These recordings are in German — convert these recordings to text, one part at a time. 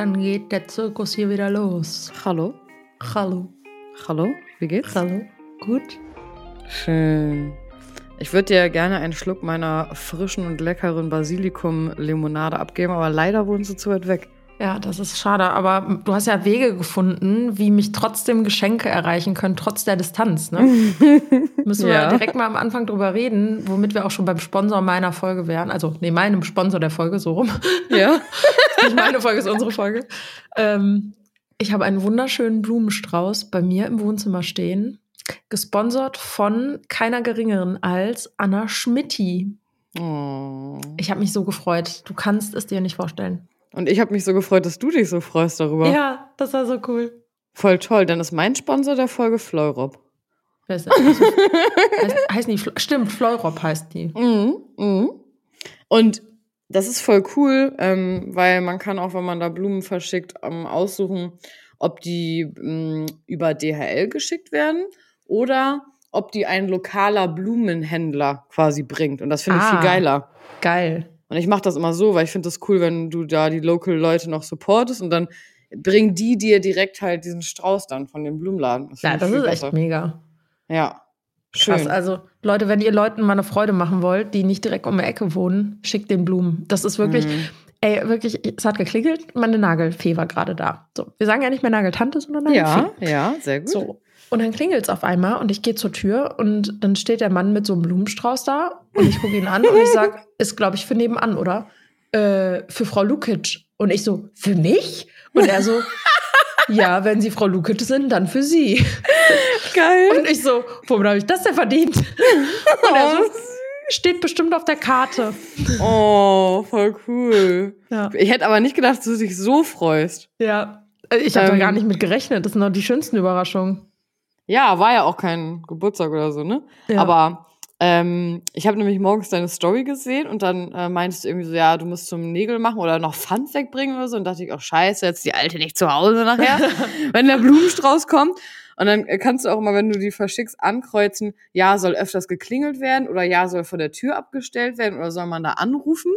dann geht der Zirkus hier wieder los. Hallo? Hallo. Hallo? Wie geht's? Hallo. Gut? Schön. Ich würde dir gerne einen Schluck meiner frischen und leckeren Basilikum-Limonade abgeben, aber leider wohnst du zu weit weg. Ja, das ist schade, aber du hast ja Wege gefunden, wie mich trotzdem Geschenke erreichen können, trotz der Distanz. Ne? Müssen wir Ja. direkt mal am Anfang drüber reden, womit wir auch schon beim Sponsor meiner Folge wären. Also, nee, meinem Sponsor der Folge, so rum. Ja? Nicht meine Folge, ist unsere Folge. Ähm, ich habe einen wunderschönen Blumenstrauß bei mir im Wohnzimmer stehen, gesponsert von keiner geringeren als Anna Schmitti. Oh. Ich habe mich so gefreut. Du kannst es dir nicht vorstellen. Und ich habe mich so gefreut, dass du dich so freust darüber. Ja, das war so cool. Voll toll, dann ist mein Sponsor der Folge Fleurop. Wer ist das? heißt, heißt nicht, stimmt, Fleurop heißt die. Mhm. Mhm. Und das ist voll cool, ähm, weil man kann auch, wenn man da Blumen verschickt, ähm, aussuchen, ob die ähm, über DHL geschickt werden oder ob die ein lokaler Blumenhändler quasi bringt. Und das finde ich Ah. viel geiler. Geil. Und ich mache das immer so, weil ich finde das cool, wenn du da die Local Leute noch supportest und dann bringen die dir direkt halt diesen Strauß dann von dem Blumenladen. Ja, finde ich das ist echt besser. mega. Ja. Schön. Krass. Also, Leute, wenn ihr Leuten mal eine Freude machen wollt, die nicht direkt um die Ecke wohnen, schickt den Blumen. Das ist wirklich, Mhm. Ey, wirklich, es hat geklingelt, meine Nagelfee war gerade da. So, wir sagen ja nicht mehr Nageltante, sondern Nagelfee. ja, ja, sehr gut. So. Und dann klingelt es auf einmal und ich gehe zur Tür und dann steht der Mann mit so einem Blumenstrauß da und ich gucke ihn an und ich sage, ist glaube ich für nebenan, oder? Äh, für Frau Lukic. Und ich so, für mich? Und er so, ja, wenn Sie Frau Lukic sind, dann für Sie. Geil. Und ich so, womit habe ich das denn verdient? Und er so, steht bestimmt auf der Karte. Oh, voll cool. Ja. Ich hätte aber nicht gedacht, dass du dich so freust. Ja. Ich habe da Ähm. gar nicht mit gerechnet. Das sind doch die schönsten Überraschungen. Ja, war ja auch kein Geburtstag oder so, ne? Ja. Aber ähm, ich habe nämlich morgens deine Story gesehen und dann äh, meintest du irgendwie so, ja, du musst zum Nägel machen oder noch Pfand wegbringen oder so. Und dachte ich, auch scheiße, jetzt die Alte nicht zu Hause nachher, wenn der Blumenstrauß kommt. Und dann kannst du auch immer, wenn du die verschickst, ankreuzen, ja, soll öfters geklingelt werden oder ja, soll vor der Tür abgestellt werden oder soll man da anrufen?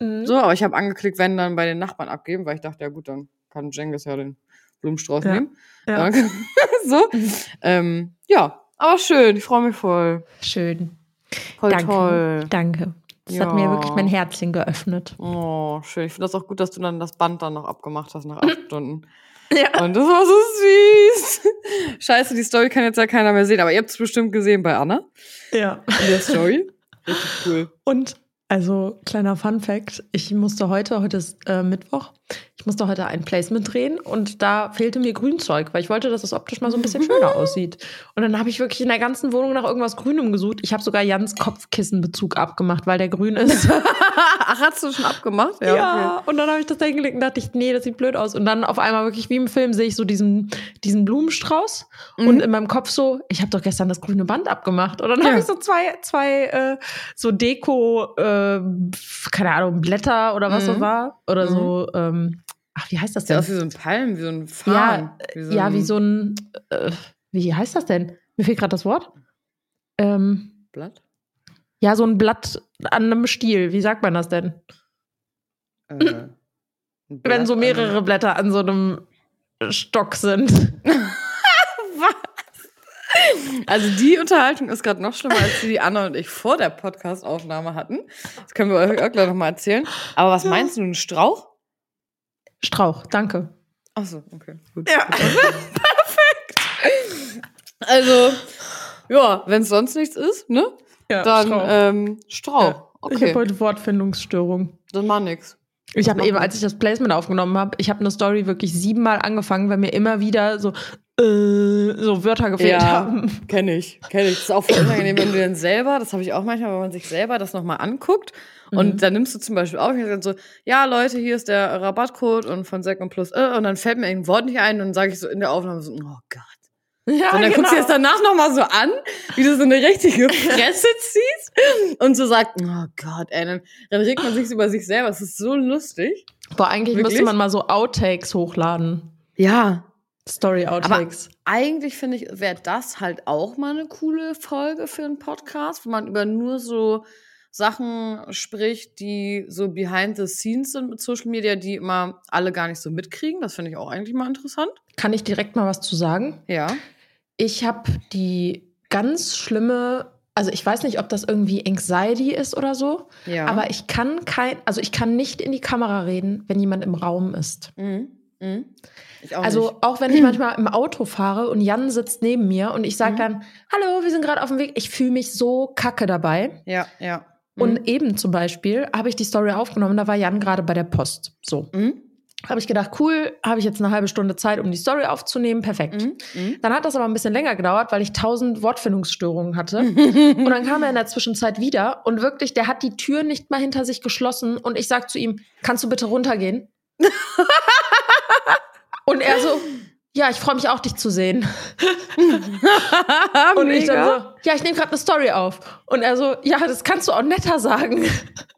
Mhm. So, aber ich habe angeklickt, wenn dann bei den Nachbarn abgeben, weil ich dachte, ja gut, dann kann Jengis ja den Blumenstrauß Ja. nehmen. Ja. So. ähm, ja, aber schön, ich freue mich voll. Schön. Voll Danke. toll. Danke. Das Ja. hat mir wirklich mein Herzchen geöffnet. Oh, schön. Ich finde das auch gut, dass du dann das Band dann noch abgemacht hast nach acht Stunden. Ja. Und das war so süß. Scheiße, die Story kann jetzt ja keiner mehr sehen, aber ihr habt es bestimmt gesehen bei Anna ja. in der Story. Richtig cool. Und also kleiner Fun Fact, ich musste heute, heute ist äh, Mittwoch, ich musste heute ein Placement drehen und da fehlte mir Grünzeug, weil ich wollte, dass es optisch mal so ein bisschen schöner aussieht. Und dann habe ich wirklich in der ganzen Wohnung nach irgendwas Grünem gesucht. Ich habe sogar Jans Kopfkissenbezug abgemacht, weil der grün ist. Ach, hast du schon abgemacht? Ja, und dann habe ich das da hingelegt und dachte ich, nee, das sieht blöd aus. Und dann auf einmal wirklich wie im Film sehe ich so diesen, diesen Blumenstrauß Mhm. und in meinem Kopf so, ich habe doch gestern das grüne Band abgemacht. Und dann Ja. habe ich so zwei, zwei äh, so Deko, äh, keine Ahnung, Blätter oder was Mhm. das war. Oder so, ähm, ach, wie heißt das denn? aus wie so ein Palm, wie so ein ja, Farn. äh, ja, wie so ein, äh, wie heißt das denn? Mir fehlt gerade das Wort. Ähm, Blatt. ja, so ein Blatt an einem Stiel. Wie sagt man das denn? Äh, ein Wenn so an- mehrere Blätter an so einem Stock sind. Also die Unterhaltung ist gerade noch schlimmer, als die, die Anna und ich vor der Podcast-Aufnahme hatten. Das können wir euch auch gleich nochmal erzählen. Aber was meinst du, ein Strauch? Strauch, danke. Ach so, okay, gut. Ja. Also, ja, wenn es sonst nichts ist, ne? Ja, Dann Strauch. ähm, Strauch. Ja. Ich Okay, habe heute Wortfindungsstörung. dann mach nix. Ich habe eben, als ich das Placement aufgenommen habe, ich habe eine Story wirklich siebenmal angefangen, weil mir immer wieder so, so Wörter gefehlt Ja, haben. kenne ich, kenne ich. Das ist auch voll unangenehm, wenn du dann selber, das habe ich auch manchmal, wenn man sich selber das nochmal anguckt und Mhm. dann nimmst du zum Beispiel auf, ich dann so, ja Leute, hier ist der Rabattcode und von Sek und Plus, äh, und dann fällt mir ein Wort nicht ein und dann sage ich so in der Aufnahme so, oh Gott. Ja, Und dann guckst du es danach nochmal so an, wie du so eine richtige Fresse ziehst und so sagst, oh Gott, ey, dann, dann regt man sich über sich selber. Das ist so lustig. Boah, eigentlich Wirklich? müsste man mal so Outtakes hochladen. Ja. Story-Outtakes. Eigentlich finde ich, wäre das halt auch mal eine coole Folge für einen Podcast, wo man über nur so Sachen spricht, die so behind the scenes sind mit Social Media, die immer alle gar nicht so mitkriegen. Das finde ich auch eigentlich mal interessant. Kann ich direkt mal was zu sagen? Ja. Ich habe die ganz schlimme, also ich weiß nicht, ob das irgendwie Anxiety ist oder so, Ja. aber ich kann kein, also ich kann nicht in die Kamera reden, wenn jemand im Raum ist. Mhm. Mhm. Auch Also nicht. auch wenn ich manchmal im Auto fahre und Jan sitzt neben mir und ich sage Mhm. dann, hallo, wir sind gerade auf dem Weg, ich fühle mich so kacke dabei. Ja, ja. Mhm. Und eben zum Beispiel habe ich die Story aufgenommen, da war Jan gerade bei der Post. So. Mhm. Habe ich gedacht, cool, habe ich jetzt eine halbe Stunde Zeit, um die Story aufzunehmen, perfekt. Mhm. Mhm. Dann hat das aber ein bisschen länger gedauert, weil ich tausend Wortfindungsstörungen hatte. Und dann kam er in der Zwischenzeit wieder und wirklich, der hat die Tür nicht mal hinter sich geschlossen und ich sag zu ihm, kannst du bitte runtergehen? und er so, ja, ich freue mich auch, dich zu sehen. Und ich dann so, ja, ich nehme gerade eine Story auf. Und er so, ja, das kannst du auch netter sagen.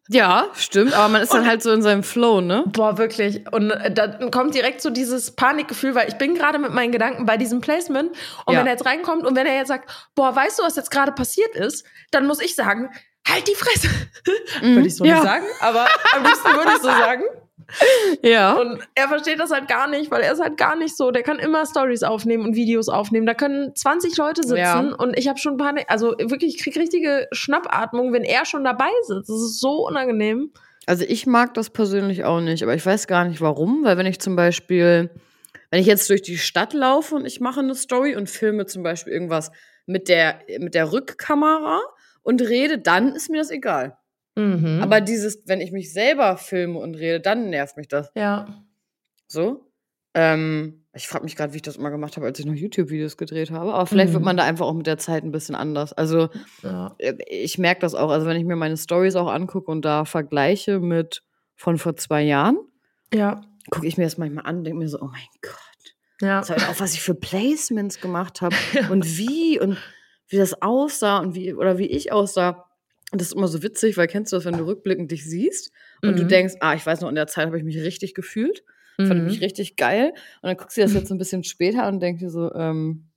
Ja, stimmt, aber man ist dann halt so in seinem Flow, ne? Boah, wirklich. Und äh, dann kommt direkt so dieses Panikgefühl, weil ich bin gerade mit meinen Gedanken bei diesem Placement. Und Ja. wenn er jetzt reinkommt und wenn er jetzt sagt, boah, weißt du, was jetzt gerade passiert ist, dann muss ich sagen, halt die Fresse. Würde ich so Mhm. ja. nicht sagen, aber am liebsten würde ich so sagen. Ja. Und er versteht das halt gar nicht, weil er ist halt gar nicht so. Der kann immer Stories aufnehmen und Videos aufnehmen. Da können 20 Leute sitzen Ja. und ich habe schon Panik. Also wirklich, ich krieg richtige Schnappatmung, wenn er schon dabei sitzt. Das ist so unangenehm. Also ich mag das persönlich auch nicht, aber ich weiß gar nicht warum, weil wenn ich zum Beispiel, wenn ich jetzt durch die Stadt laufe und ich mache eine Story und filme zum Beispiel irgendwas mit der, mit der Rückkamera und rede, dann ist mir das egal. Mhm. Aber dieses, wenn ich mich selber filme und rede, dann nervt mich das. ja. So. Ähm, ich frage mich gerade, wie ich das immer gemacht habe, als ich noch YouTube-Videos gedreht habe. Aber vielleicht Mhm. wird man da einfach auch mit der Zeit ein bisschen anders. Also ja. äh, ich merke das auch. Also wenn ich mir meine Stories auch angucke und da vergleiche mit von vor zwei Jahren, Ja. gucke ich mir das manchmal an und denke mir so, oh mein Gott, Ja. das halt auch, was ich für Placements gemacht habe und wie und wie das aussah und wie oder wie ich aussah. Und das ist immer so witzig, weil kennst du das, wenn du rückblickend dich siehst und du Mhm. denkst, ah, ich weiß noch, in der Zeit habe ich mich richtig gefühlt, fand Mhm. mich richtig geil. Und dann guckst du dir das jetzt so ein bisschen später an und denkst dir so, ähm,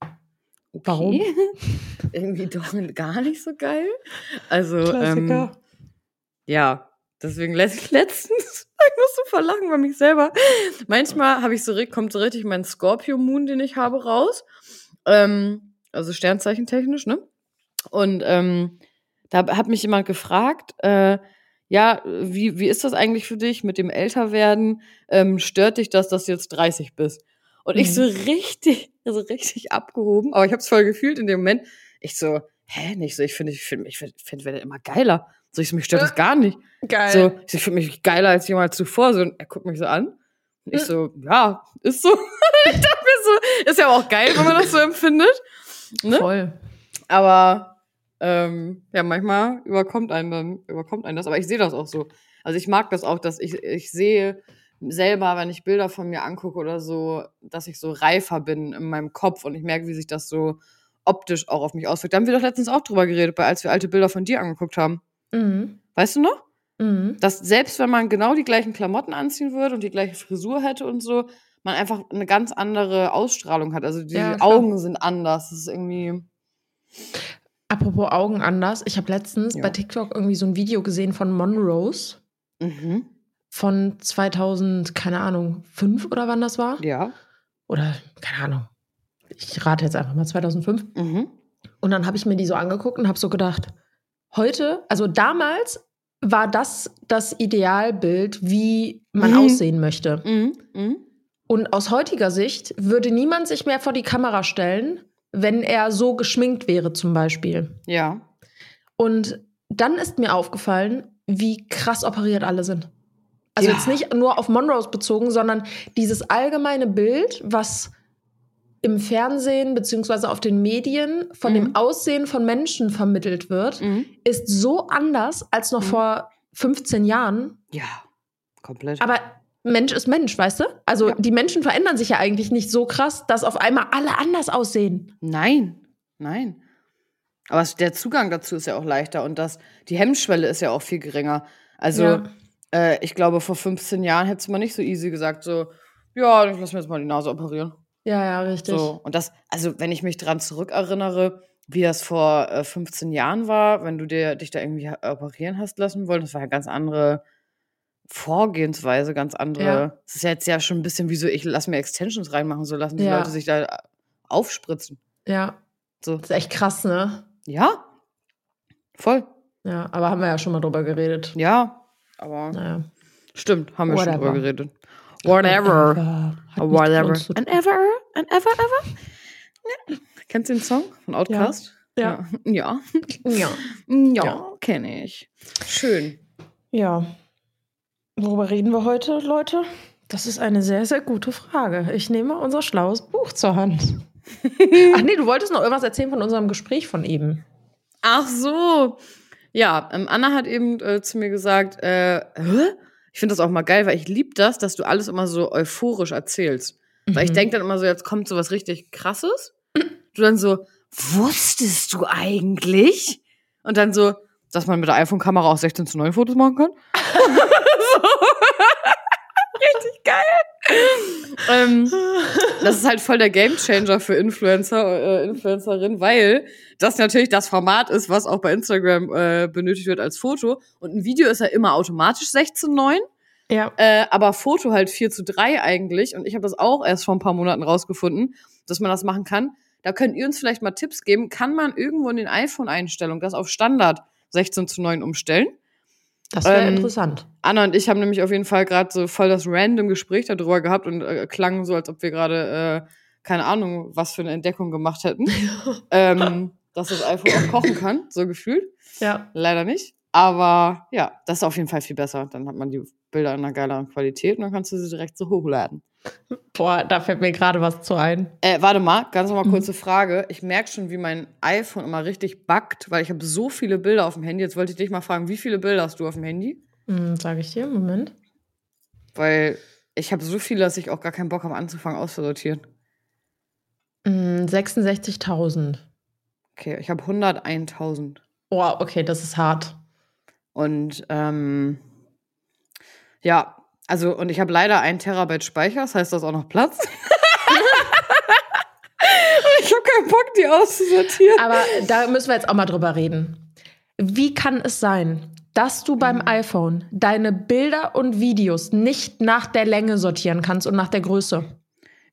okay. Warum? Irgendwie doch gar nicht so geil. Also, ähm, ja, deswegen letzt- letztens, ich muss so verlachen bei mich selber. Manchmal habe ich so, kommt so richtig mein Scorpio Moon, den ich habe, raus. Ähm, also Sternzeichentechnisch, ne? Und ähm, da hat mich jemand gefragt, äh, ja, wie, wie ist das eigentlich für dich mit dem Älterwerden? Ähm, stört dich das, dass du jetzt 30 bist? Und ich Mhm. so richtig, also richtig abgehoben, aber ich habe es voll gefühlt in dem Moment. Ich so, hä, nicht so, ich finde, ich finde, ich finde, find, werde immer geiler. So, ich so, mich stört das gar nicht. Geil. So, ich, so, ich finde mich geiler als jemals zuvor. So, und er guckt mich so an. Und ich Hm. so, ja, ist so. ich dachte mir so, ist ja auch geil, wenn man das so empfindet. Ne? Voll. Aber ähm, ja, manchmal überkommt einen dann, überkommt einen das. Aber ich sehe das auch so. Also ich mag das auch, dass ich, ich sehe selber, wenn ich Bilder von mir angucke oder so, dass ich so reifer bin in meinem Kopf und ich merke, wie sich das so optisch auch auf mich auswirkt. Da haben wir doch letztens auch drüber geredet, als wir alte Bilder von dir angeguckt haben. Mhm. Weißt du noch? Mhm. dass selbst wenn man genau die gleichen Klamotten anziehen würde und die gleiche Frisur hätte und so, man einfach eine ganz andere Ausstrahlung hat. Also die Ja. Augen sind anders. Das ist irgendwie. Apropos Augen anders. Ich habe letztens Ja. bei TikTok irgendwie so ein Video gesehen von Monrose Mhm. von 2000, keine Ahnung, fünf oder wann das war? Ja. Oder keine Ahnung. Ich rate jetzt einfach mal 2005. Mhm. Und dann habe ich mir die so angeguckt und habe so gedacht, heute, also damals war das das Idealbild, wie man Mhm. aussehen möchte. Mhm. Mhm. Und aus heutiger Sicht würde niemand sich mehr vor die Kamera stellen, wenn er so geschminkt wäre zum Beispiel. Ja. Und dann ist mir aufgefallen, wie krass operiert alle sind. Also Ja. jetzt nicht nur auf Monrose bezogen, sondern dieses allgemeine Bild, was im Fernsehen beziehungsweise auf den Medien von Mhm. dem Aussehen von Menschen vermittelt wird, Mhm. ist so anders als noch Mhm. vor 15 Jahren. Ja. Komplett. Aber Mensch ist Mensch, weißt du? Also Ja. die Menschen verändern sich ja eigentlich nicht so krass, dass auf einmal alle anders aussehen. Nein. Nein. Aber es- der Zugang dazu ist ja auch leichter und das, die Hemmschwelle ist ja auch viel geringer. Also, Ja. äh, ich glaube, vor 15 Jahren hätte man nicht so easy gesagt, so, ja, ich lass mir jetzt mal die Nase operieren. Ja, ja, richtig. So, und das, also wenn ich mich dran zurückerinnere, wie das vor äh, 15 Jahren war, wenn du dir, dich da irgendwie operieren hast lassen wollen. Das war ja ganz andere Vorgehensweise, ganz andere. Ja. Es ist ja jetzt ja schon ein bisschen wie so, ich lass mir Extensions reinmachen, so lassen die Ja. Leute sich da äh, aufspritzen. Ja, So. das ist echt krass, ne? Ja, voll. Ja, aber haben wir ja schon mal drüber geredet. Ja, aber Naja. stimmt, haben wir schon Whatever. drüber geredet. Whatever. Whatever. And ever, and ever, ever. Ja. Kennst du den Song von Outkast? Ja. Ja. Ja. Ja, Ja. kenne ich. Schön. Ja. Worüber reden wir heute, Leute? Das ist eine sehr, sehr gute Frage. Ich nehme unser schlaues Buch zur Hand. Ach nee, du wolltest noch irgendwas erzählen von unserem Gespräch von eben. Ach so. Ja, ähm, Anna hat eben äh, zu mir gesagt, äh, ich finde das auch mal geil, weil ich liebe das, dass du alles immer so euphorisch erzählst. Weil ich Mhm. denke dann immer so, jetzt kommt so was richtig krasses. Du dann so, wusstest du eigentlich? Und dann so, dass man mit der iPhone-Kamera auch 16 zu 9 Fotos machen kann. richtig geil. ähm, das ist halt voll der Gamechanger für Influencer, äh, Influencerinnen, weil das natürlich das Format ist, was auch bei Instagram äh, benötigt wird als Foto. Und ein Video ist ja immer automatisch 16:9, Ja. äh, aber Foto halt 4 zu 3 eigentlich. Und ich habe das auch erst vor ein paar Monaten rausgefunden, dass man das machen kann. Da könnt ihr uns vielleicht mal Tipps geben. Kann man irgendwo in den iPhone-Einstellungen das auf Standard 16 zu 9 umstellen? Das wäre Ähm, interessant. Anna und ich haben nämlich auf jeden Fall gerade so voll das random Gespräch darüber gehabt und äh, klangen so, als ob wir gerade, äh, keine Ahnung, was für eine Entdeckung gemacht hätten. ähm, dass das iPhone auch kochen kann, so gefühlt. Ja. Leider nicht. Aber ja, das ist auf jeden Fall viel besser. Dann hat man die Bilder in einer geileren Qualität und dann kannst du sie direkt so hochladen. Boah, da fällt mir gerade was zu ein. Äh, warte mal, ganz nochmal Mhm. kurze Frage. Ich merke schon, wie mein iPhone immer richtig buggt, weil ich habe so viele Bilder auf dem Handy. Jetzt wollte ich dich mal fragen, wie viele Bilder hast du auf dem Handy? Hm, Sage ich dir, Moment. Weil ich habe so viele, dass ich auch gar keinen Bock habe, anzufangen auszusortieren. Hm, 66.000. Okay, ich habe 101.000. Oh, okay, das ist hart. Und ähm, ja, also, und ich habe leider ein Terabyte Speicher, das heißt, da ist auch noch Platz. ich habe keinen Bock, die auszusortieren. Aber da müssen wir jetzt auch mal drüber reden. Wie kann es sein, dass du beim iPhone deine Bilder und Videos nicht nach der Länge sortieren kannst und nach der Größe?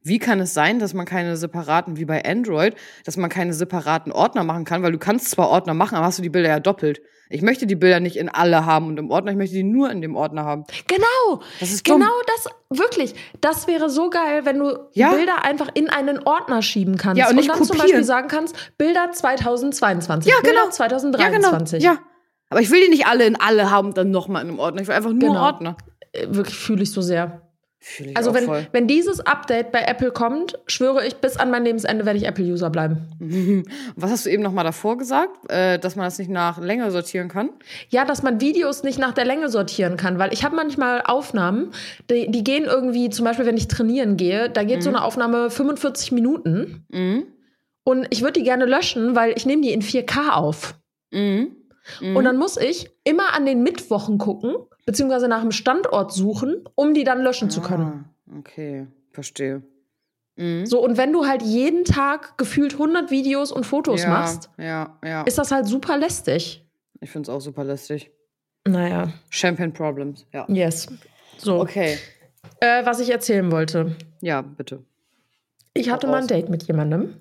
Wie kann es sein, dass man keine separaten, wie bei Android, dass man keine separaten Ordner machen kann? Weil du kannst zwar Ordner machen, aber hast du die Bilder ja doppelt. Ich möchte die Bilder nicht in alle haben und im Ordner, ich möchte die nur in dem Ordner haben. Genau, Das ist dumm. genau das, wirklich. Das wäre so geil, wenn du Ja. Bilder einfach in einen Ordner schieben kannst. Ja, und nicht dann zum kopieren. Beispiel sagen kannst, Bilder 2022, Ja, Bilder genau. 2023. Ja, aber ich will die nicht alle in alle haben und dann nochmal in einem Ordner. Ich will einfach nur Genau. Ordner. Äh, Wirklich fühle ich so sehr. Also wenn, voll. wenn dieses Update bei Apple kommt, schwöre ich, bis an mein Lebensende werde ich Apple-User bleiben. Was hast du eben nochmal davor gesagt? Äh, dass man das nicht nach Länge sortieren kann? Ja, dass man Videos nicht nach der Länge sortieren kann, weil ich habe manchmal Aufnahmen, die, die gehen irgendwie, zum Beispiel, wenn ich trainieren gehe, da geht so eine Aufnahme 45 Minuten Mhm. und ich würde die gerne löschen, weil ich nehme die in 4K auf. Mhm. Mhm. Und dann muss ich immer an den Mittwochen gucken, beziehungsweise nach einem Standort suchen, um die dann löschen zu können. Ah, okay, verstehe. Mhm. So, und wenn du halt jeden Tag gefühlt 100 Videos und Fotos ja, machst, Ja, ja. ist das halt super lästig. Ich finde es auch super lästig. Naja, Champagne Problems, ja. yes. So, Okay, äh, was ich erzählen wollte. ja, bitte. Ich hatte mal ein. Date mit jemandem.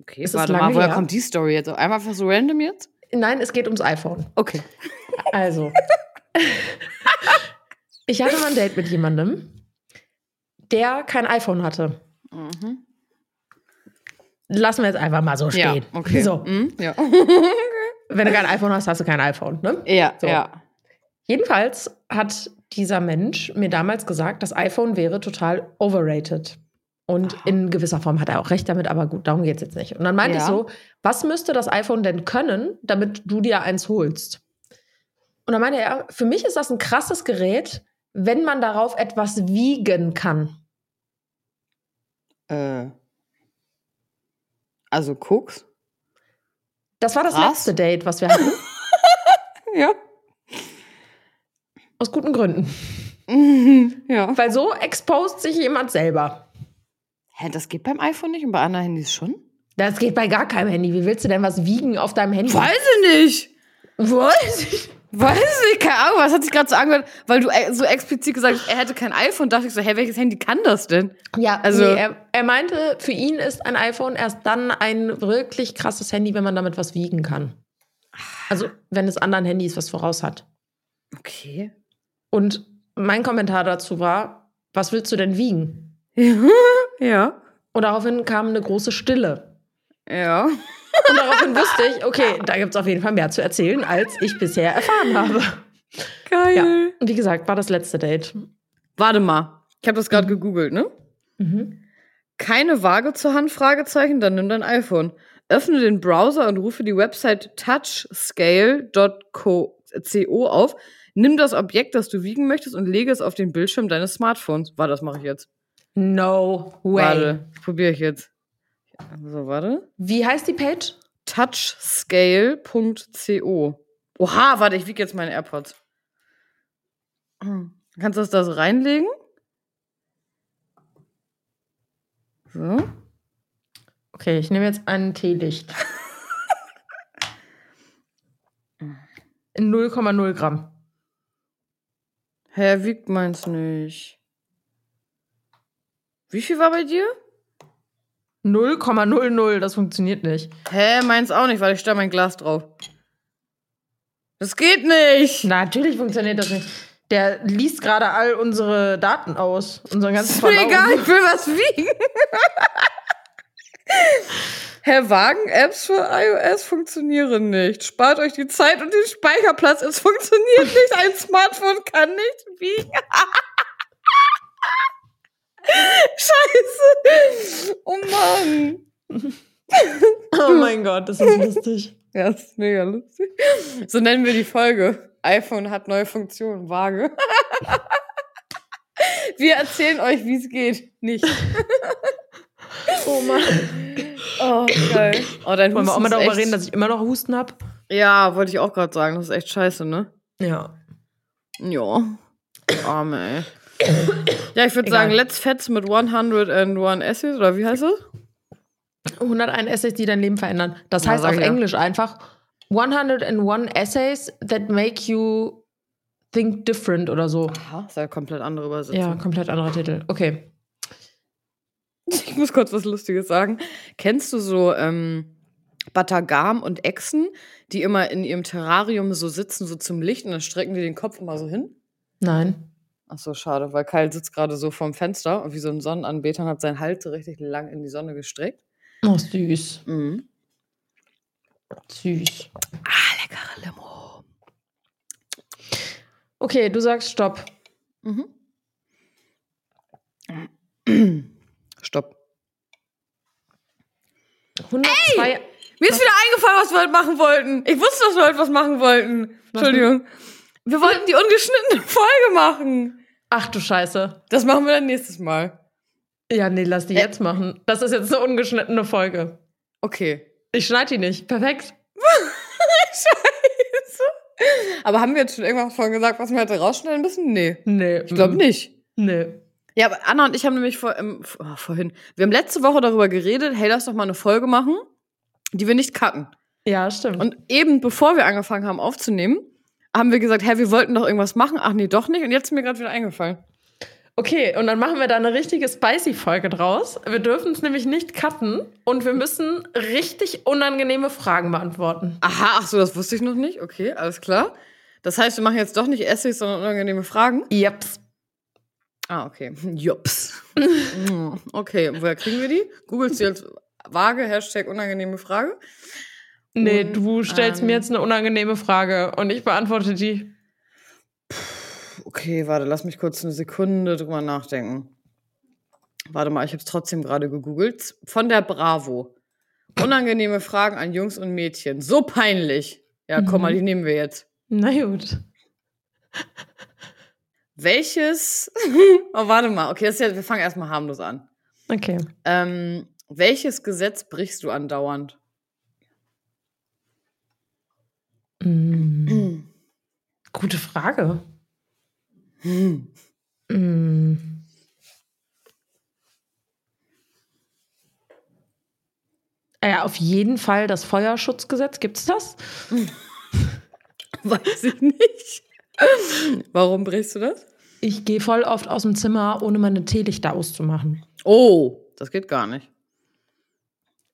Okay, es warte lange mal, woher her? kommt die Story jetzt? Einmal einfach so random jetzt? Nein, es geht ums iPhone. Okay. Also. ich hatte mal ein Date mit jemandem, der kein iPhone hatte. Mhm. Lassen wir jetzt einfach mal so Ja, stehen. okay. So, Mhm, ja. wenn du kein iPhone hast, hast du kein iPhone, ne? ja, So. ja. Jedenfalls hat dieser Mensch mir damals gesagt, das iPhone wäre total overrated. Und in gewisser Form hat er auch recht damit, aber gut, darum geht es jetzt nicht. Und dann meinte Ja. ich so, was müsste das iPhone denn können, damit du dir eins holst? Und dann meinte er, für mich ist das ein krasses Gerät, wenn man darauf etwas wiegen kann. Äh. Also Koks? Das war das Krass. letzte Date, was wir hatten. Ja. aus guten Gründen. ja. Weil so exposed sich jemand selber. Hä, das geht beim iPhone nicht und bei anderen Handys schon? Das geht bei gar keinem Handy. Wie willst du denn was wiegen auf deinem Handy? Weiß ich nicht. Weiß ich. Weiß ich keine Ahnung, was hat sich gerade so angehört, weil du äh, so explizit gesagt hast, er hätte kein iPhone, dachte ich so, hä, welches Handy kann das denn? Ja, Also- also nee, er, er meinte, für ihn ist ein iPhone erst dann ein wirklich krasses Handy, wenn man damit was wiegen kann. Also, wenn es anderen Handys was voraus hat. Okay. Und mein Kommentar dazu war, was willst du denn wiegen? ja. Und daraufhin kam eine große Stille. Ja. Und daraufhin wusste ich, okay, da gibt es auf jeden Fall mehr zu erzählen, als ich bisher erfahren habe. Geil. Ja. Und wie gesagt, war das letzte Date. Warte mal. Ich habe das gerade gegoogelt, ne? Mhm. Keine Waage zur Hand? Fragezeichen, dann nimm dein iPhone. Öffne den Browser und rufe die Website touchscale.co auf. Nimm das Objekt, das du wiegen möchtest, und lege es auf den Bildschirm deines Smartphones. Warte, das mache ich jetzt. No way. Warte, probiere ich jetzt. So, warte. Wie heißt die Page? touchscale.co. Oha, warte, ich wiege jetzt meine AirPods. Hm. Kannst du das da so reinlegen? So. Okay, ich nehme jetzt ein Teelicht. In 0,0 Gramm. Hä, wiegt meins nicht. Wie viel war bei dir? 0,00, das funktioniert nicht. Hä, meins auch nicht, weil ich stelle mein Glas drauf. Das geht nicht. Natürlich funktioniert das nicht. Der liest gerade all unsere Daten aus. Unseren ganzen Ist mir egal, ich will was wiegen. Herr Wagen-Apps für iOS funktionieren nicht. Spart euch die Zeit und den Speicherplatz. Es funktioniert nicht. Ein Smartphone kann nicht wiegen. Scheiße. Oh Mann. Oh mein Gott, das ist lustig. Ja, das ist mega lustig. So nennen wir die Folge. iPhone hat neue Funktionen. Waage. Wir erzählen euch, wie es geht. Nicht. Oh Mann. Oh, geil. Oh, dein Wollen wir auch mal darüber echt- reden, dass ich immer noch Husten habe? Ja, wollte ich auch gerade sagen. Das ist echt scheiße, ne? Ja. Ja. Arme, ey. Ja, ich würde sagen, let's fetz mit 101 Essays, oder wie heißt es? 101 Essays, die dein Leben verändern. Das Ja, heißt auf ja. Englisch einfach 101 Essays that make you think different oder so. Aha, ist ja eine komplett andere Übersetzung. Ja, komplett anderer Titel. Okay. Ich muss kurz was Lustiges sagen. Kennst du so ähm, Batagam und Echsen, die immer in ihrem Terrarium so sitzen, so zum Licht und dann strecken die den Kopf immer so hin? Nein. Ach so, schade, weil Kyle sitzt gerade so vorm Fenster und wie so ein Sonnenanbeter und hat seinen Hals so richtig lang in die Sonne gestreckt. Oh, süß. Mhm. Süß. Ah, leckere Limo. Okay, du sagst Stopp. Mhm. Stopp. 102. Mir ist wieder eingefallen, was wir heute machen wollten. Ich wusste, dass wir heute was machen wollten. Entschuldigung. Wir wollten die ungeschnittene Folge machen. Ach du Scheiße. Das machen wir dann nächstes Mal. Ja, nee, lass die Äh. jetzt machen. Das ist jetzt eine ungeschnittene Folge. Okay. Ich schneide die nicht. Perfekt. Scheiße. Aber haben wir jetzt schon irgendwas von gesagt, was wir heute rausschneiden müssen? Nee. Nee. Ich glaube nicht. Nee. Ja, aber Anna und ich haben nämlich vor, ähm, oh, vorhin, wir haben letzte Woche darüber geredet, hey, lass doch mal eine Folge machen, die wir nicht cutten. Ja, stimmt. Und eben bevor wir angefangen haben aufzunehmen, haben wir gesagt, hey, wir wollten doch irgendwas machen. Ach nee, doch nicht. Und jetzt ist mir gerade wieder eingefallen. Okay, und dann machen wir da eine richtige Spicy-Folge draus. Wir dürfen es nämlich nicht cutten und wir müssen richtig unangenehme Fragen beantworten. Aha, ach so, das wusste ich noch nicht. Okay, alles klar. Das heißt, wir machen jetzt doch nicht Essays, sondern unangenehme Fragen. Jeps. Ah, okay. Jups. Mm, okay, und woher kriegen wir die? Googelst du jetzt Waage, Hashtag unangenehme Frage? Nee, Und, du stellst ähm, mir jetzt eine unangenehme Frage und ich beantworte die. Okay, warte, lass mich kurz eine Sekunde drüber nachdenken. Warte mal, ich habe es trotzdem gerade gegoogelt. Von der Bravo. Unangenehme Fragen an Jungs und Mädchen. So peinlich. Ja, komm Mhm. mal, die nehmen wir jetzt. Na gut. Welches. oh, warte mal. Okay, das ist ja, wir fangen erstmal harmlos an. Okay. Ähm, welches Gesetz brichst du andauernd? Mm. Gute Frage. Hm. Mm. Naja, auf jeden Fall das Feuerschutzgesetz. Gibt es das? Weiß ich nicht. Warum brichst du das? Ich gehe voll oft aus dem Zimmer, ohne meine Teelichter auszumachen. Oh, das geht gar nicht.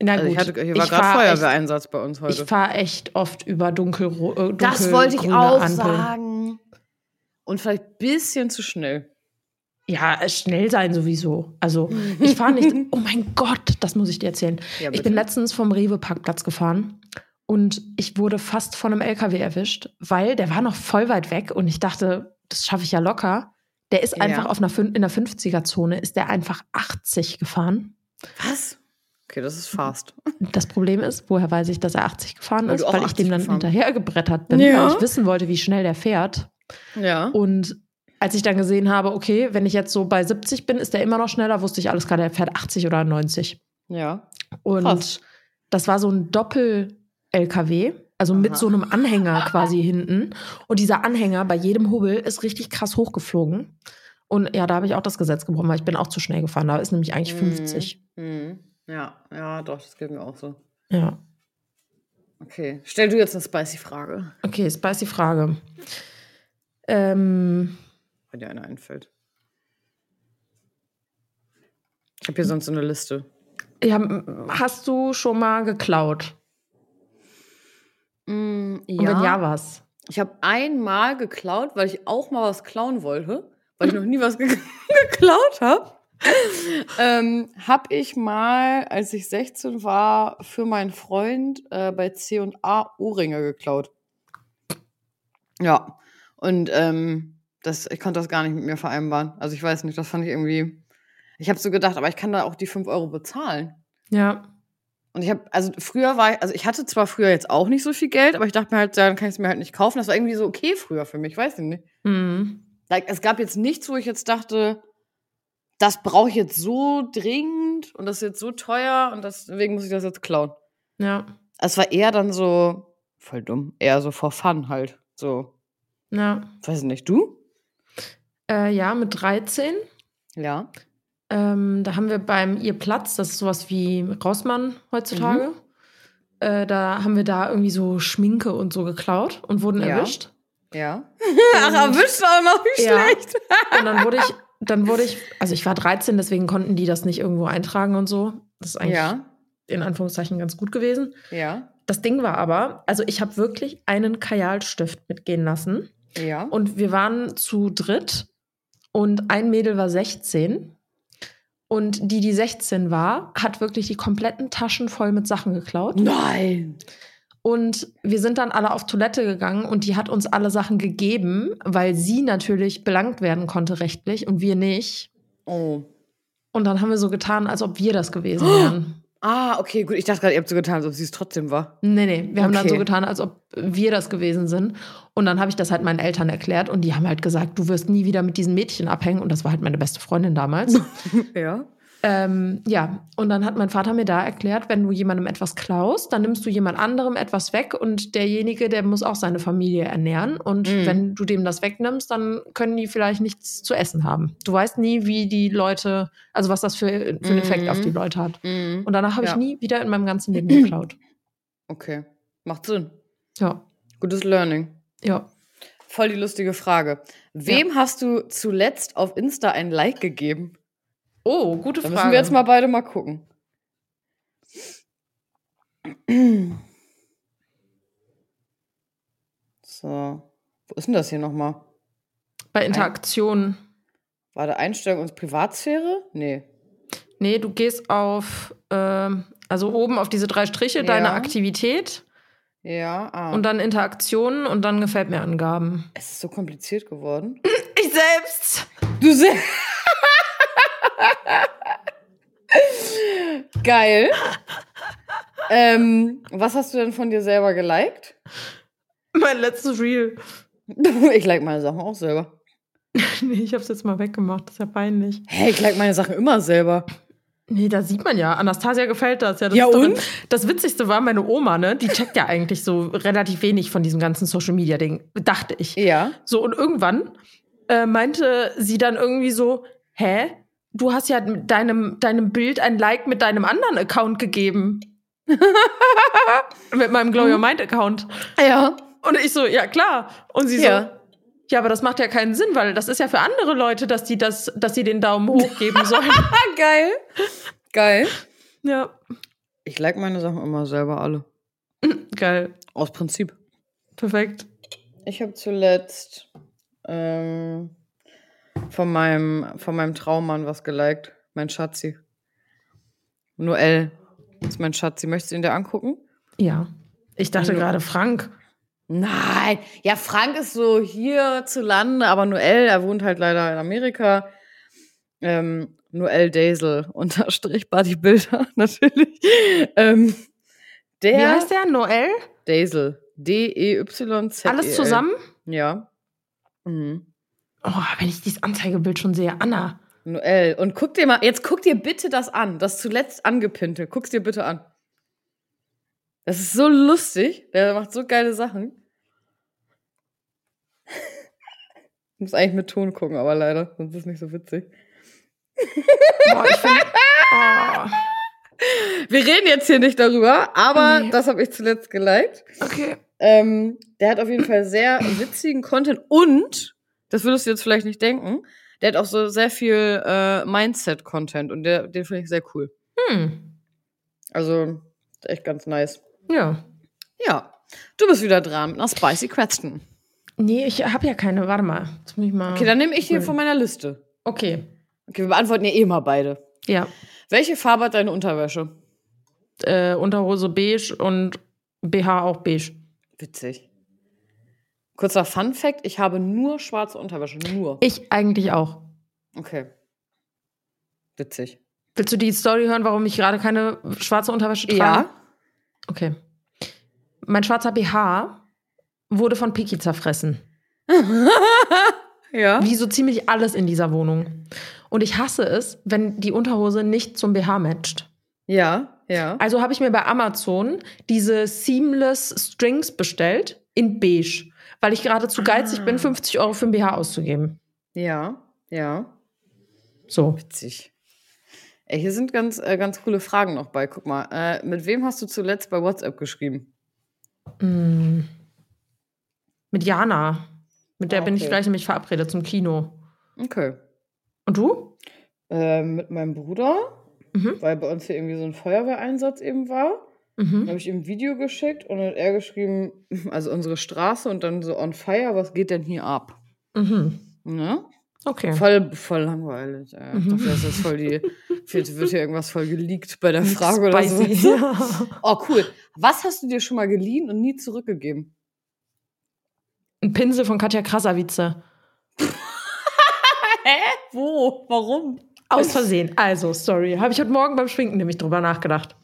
Na Also gut, ich hatte, hier war ich gerade Feuerwehreinsatz bei uns heute. ich fahre echt oft über dunkel, äh, dunkel Das wollte ich auch Ampeln. sagen. Und vielleicht ein bisschen zu schnell. Ja, schnell sein sowieso. Also ich fahre nicht. Oh mein Gott, das muss ich dir erzählen. Ja, ich bin letztens vom Rewe-Parkplatz gefahren und ich wurde fast von einem LKW erwischt, weil der war noch voll weit weg und ich dachte, das schaffe ich ja locker. Der ist Ja. einfach auf einer, in der 50er-Zone, ist der einfach 80 gefahren. Was? Okay, das ist fast. Das Problem ist, woher weiß ich, dass er 80 gefahren Weil ist? Weil ich 80 dem dann gefahren hinterhergebrettert bin, Ja. weil ich wissen wollte, wie schnell der fährt. Ja. Und als ich dann gesehen habe, okay, wenn ich jetzt so bei 70 bin, ist der immer noch schneller, wusste ich alles klar, der fährt 80 oder 90. Ja. Und Krass. das war so ein Doppel-LKW, also mit Aha. so einem Anhänger quasi hinten. Und dieser Anhänger bei jedem Hubbel ist richtig krass hochgeflogen. Und ja, da habe ich auch das Gesetz gebrochen, weil ich bin auch zu schnell gefahren. Da ist nämlich eigentlich 50. Mhm. Ja, ja, doch, das geht mir auch so. Ja. Okay. Stell du jetzt eine spicy Frage, Okay, spicy Frage. Ähm, wenn dir eine einfällt. Ich habe hier sonst so eine Liste. ja, hast du schon mal geklaut? Mm, Und wenn ja, was? Ich habe einmal geklaut, weil ich auch mal was klauen wollte, weil ich noch nie was ge geklaut habe. Ähm, habe ich mal, als ich 16 war, für meinen Freund äh, bei C&A Ohrringe geklaut. Ja, und ähm, das, ich konnte das gar nicht mit mir vereinbaren. Also ich weiß nicht, das fand ich irgendwie. Ich habe so gedacht, aber ich kann da auch die 5 Euro bezahlen. Ja. Und ich habe, also früher war ich, also ich hatte zwar früher jetzt auch nicht so viel Geld, aber ich dachte mir halt, dann kann ich es mir halt nicht kaufen. Das war irgendwie so okay früher für mich, weiß ich nicht. Mhm. Like, es gab jetzt nichts, wo ich jetzt dachte, das brauche ich jetzt so dringend und das ist jetzt so teuer und deswegen muss ich das jetzt klauen. Ja. Es war eher dann so, voll dumm, eher so for fun halt. So, Ja. weiß ich nicht, du? Äh, ja, mit 13. Ja. Ähm, da haben wir beim Ihr Platz, das ist sowas wie Rossmann heutzutage. Äh, da haben wir da irgendwie so Schminke und so geklaut und wurden Ja. erwischt. Ja. Ach, erwischt auch noch, wie Ja. schlecht. Und dann wurde ich, dann wurde ich, also ich war 13, deswegen konnten die das nicht irgendwo eintragen und so. Das ist eigentlich Ja. in Anführungszeichen ganz gut gewesen. Ja. Das Ding war aber, also ich habe wirklich einen Kajalstift mitgehen lassen. Ja. Und wir waren zu dritt und ein Mädel war 16. Und die, die 16 war, hat wirklich die kompletten Taschen voll mit Sachen geklaut. Nein. Und wir sind dann alle auf Toilette gegangen und die hat uns alle Sachen gegeben, weil sie natürlich belangt werden konnte rechtlich und wir nicht. Oh. Und dann haben wir so getan, als ob wir das gewesen wären. Ah, okay, gut. Ich dachte gerade, ihr habt so getan, als ob sie es trotzdem war. Nee, nee, wir haben dann Okay. so getan, als ob wir das gewesen sind. Und dann habe ich das halt meinen Eltern erklärt und die haben halt gesagt, du wirst nie wieder mit diesen Mädchen abhängen. Und das war halt meine beste Freundin damals. Ja. Ähm, ja, und dann hat mein Vater mir da erklärt, wenn du jemandem etwas klaust, dann nimmst du jemand anderem etwas weg und derjenige, der muss auch seine Familie ernähren. Und Mhm. wenn du dem das wegnimmst, dann können die vielleicht nichts zu essen haben. Du weißt nie, wie die Leute, also was das für, für einen Effekt Mhm. auf die Leute hat. Mhm. Und danach habe Ja. ich nie wieder in meinem ganzen Leben geklaut. Okay. Macht Sinn. Ja, Gutes Learning. ja. Voll die lustige Frage. Wem hast du zuletzt auf Insta ein Like gegeben? Oh, gute Da Frage. müssen wir jetzt mal beide mal gucken. So. Wo ist denn das hier nochmal? Bei Interaktionen. War da Einstellung und Privatsphäre? Nee. Nee, du gehst auf, ähm, also oben auf diese drei Striche, Ja. deine Aktivität Ja, ah. und dann Interaktionen und dann gefällt mir Angaben. es ist so kompliziert geworden. Ich selbst. Du sehr. Geil. ähm, was hast du denn von dir selber geliked? Mein letztes Reel. Ich like meine Sachen auch selber. nee, ich hab's jetzt mal weggemacht. Das ist ja peinlich. Hey, ich like meine Sachen immer selber. Nee, da sieht man ja. Anastasia gefällt das. Ja, das Ja, und? Das Witzigste war meine Oma, ne? Die checkt ja eigentlich so relativ wenig von diesem ganzen Social Media Ding. Dachte ich. Ja. So, und irgendwann äh, meinte sie dann irgendwie so, hä? Du hast ja mit deinem, deinem Bild ein Like mit deinem anderen Account gegeben. Mit meinem Glow Your Mind Account. Ja. Und ich so, ja klar. Und sie so, Ja. ja, aber das macht ja keinen Sinn, weil das ist ja für andere Leute, dass die das, dass sie den Daumen hoch geben sollen. Geil. Geil. ja, Ich like meine Sachen immer selber alle. geil. Aus Prinzip. Perfekt. Ich habe zuletzt ähm, von, meinem, von meinem Traummann was geliked. Mein Schatzi. Noel. Ist mein Schatzi. Möchtest du ihn dir angucken? Ja. Ich dachte gerade Frank. Nein. Ja, Frank ist so hier zu Lande, aber Noel, er wohnt halt leider in Amerika. Ähm, Noel Daisel unterstrich Bodybuilder, natürlich. Ähm, der Wie heißt der? Noel? Daisel. D-E-Y-Z. Alles zusammen? Ja. Mhm. Oh, wenn ich dieses Anzeigebild schon sehe. Anna. Noel. Und guck dir mal, jetzt guck dir bitte das an, das zuletzt angepinnte. Guck's dir bitte an. Das ist so lustig. Der macht so geile Sachen. Ich muss eigentlich mit Ton gucken, aber leider, sonst ist es nicht so witzig. Boah, ich find, oh, Wir reden jetzt hier nicht darüber, aber Nee. das habe ich zuletzt geliked. okay. Ähm, der hat auf jeden Fall sehr witzigen Content und, das würdest du jetzt vielleicht nicht denken, der hat auch so sehr viel äh, Mindset-Content und der, den finde ich sehr cool. Hm. Also, echt ganz nice. Ja. Ja, du bist wieder dran mit einer Spicy Question. Nee, ich habe ja keine. Warte mal. Jetzt muss ich mal. Okay, dann nehme ich hier von meiner Liste. Okay. Okay, wir beantworten ja eh mal beide. Ja. Welche Farbe hat deine Unterwäsche? Äh, Unterhose beige und BH auch beige. Witzig. Kurzer Fun Fact: Ich habe nur schwarze Unterwäsche. Nur. Ich eigentlich auch. Okay. Witzig. Willst du die Story hören, warum ich gerade keine schwarze Unterwäsche trage? Ja. Okay. Mein schwarzer BH wurde von Piki zerfressen. Ja. Wie so ziemlich alles in dieser Wohnung. Und ich hasse es, wenn die Unterhose nicht zum BH matcht. Ja, ja. Also habe ich mir bei Amazon diese Seamless Strings bestellt in beige, weil ich gerade zu geizig Ah. bin, 50 Euro für ein BH auszugeben. Ja, ja. So. Witzig. Ey, hier sind ganz, äh, ganz coole Fragen noch bei. Guck mal, äh, mit wem hast du zuletzt bei WhatsApp geschrieben? Mm. Mit Jana. Mit der Ah, bin ich okay. gleich nämlich verabredet zum Kino. Okay. Und du? Äh, mit meinem Bruder, Mhm. weil bei uns hier irgendwie so ein Feuerwehreinsatz eben war. Mhm. habe ich ihm ein Video geschickt und dann hat er geschrieben, also unsere Straße und dann so on fire, was geht denn hier ab? Mhm. Ne? Okay. Voll, voll langweilig. Ey. Ich Mhm. dachte, das ist voll die, wird wird hier irgendwas voll geleakt bei der Frage oder so. Oh, cool. Was hast du dir schon mal geliehen und nie zurückgegeben? Ein Pinsel von Katja Krasavice. Hä? Wo? Warum? Aus Versehen. Also, sorry. Habe ich heute Morgen beim Schminken nämlich drüber nachgedacht.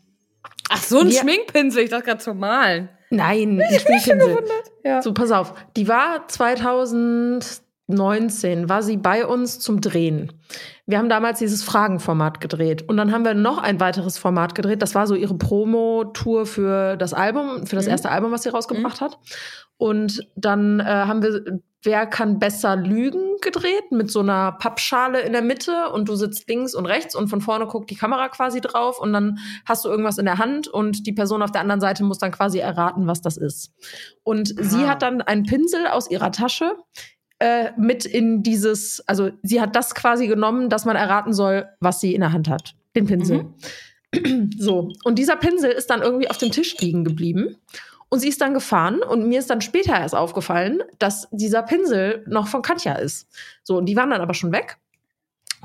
Ach, so ein Wir- Schminkpinsel. Ich dachte gerade zum Malen. Nein, ein Schminkpinsel. Ja. So, pass auf. Die war 2019, war sie bei uns zum Drehen. Wir haben damals dieses Fragenformat gedreht. Und dann haben wir noch ein weiteres Format gedreht. Das war so ihre Promo-Tour für das Album, für das Mhm. erste Album, was sie rausgebracht hat. Und dann äh, haben wir Wer kann besser lügen gedreht mit so einer Pappschale in der Mitte und du sitzt links und rechts und von vorne guckt die Kamera quasi drauf und dann hast du irgendwas in der Hand und die Person auf der anderen Seite muss dann quasi erraten, was das ist. Und sie Ah. hat dann einen Pinsel aus ihrer Tasche äh, mit in dieses, also sie hat das quasi genommen, dass man erraten soll, was sie in der Hand hat. Den Pinsel. So. Und dieser Pinsel ist dann irgendwie auf dem Tisch liegen geblieben. Und sie ist dann gefahren und mir ist dann später erst aufgefallen, dass dieser Pinsel noch von Katja ist. So, und die waren dann aber schon weg.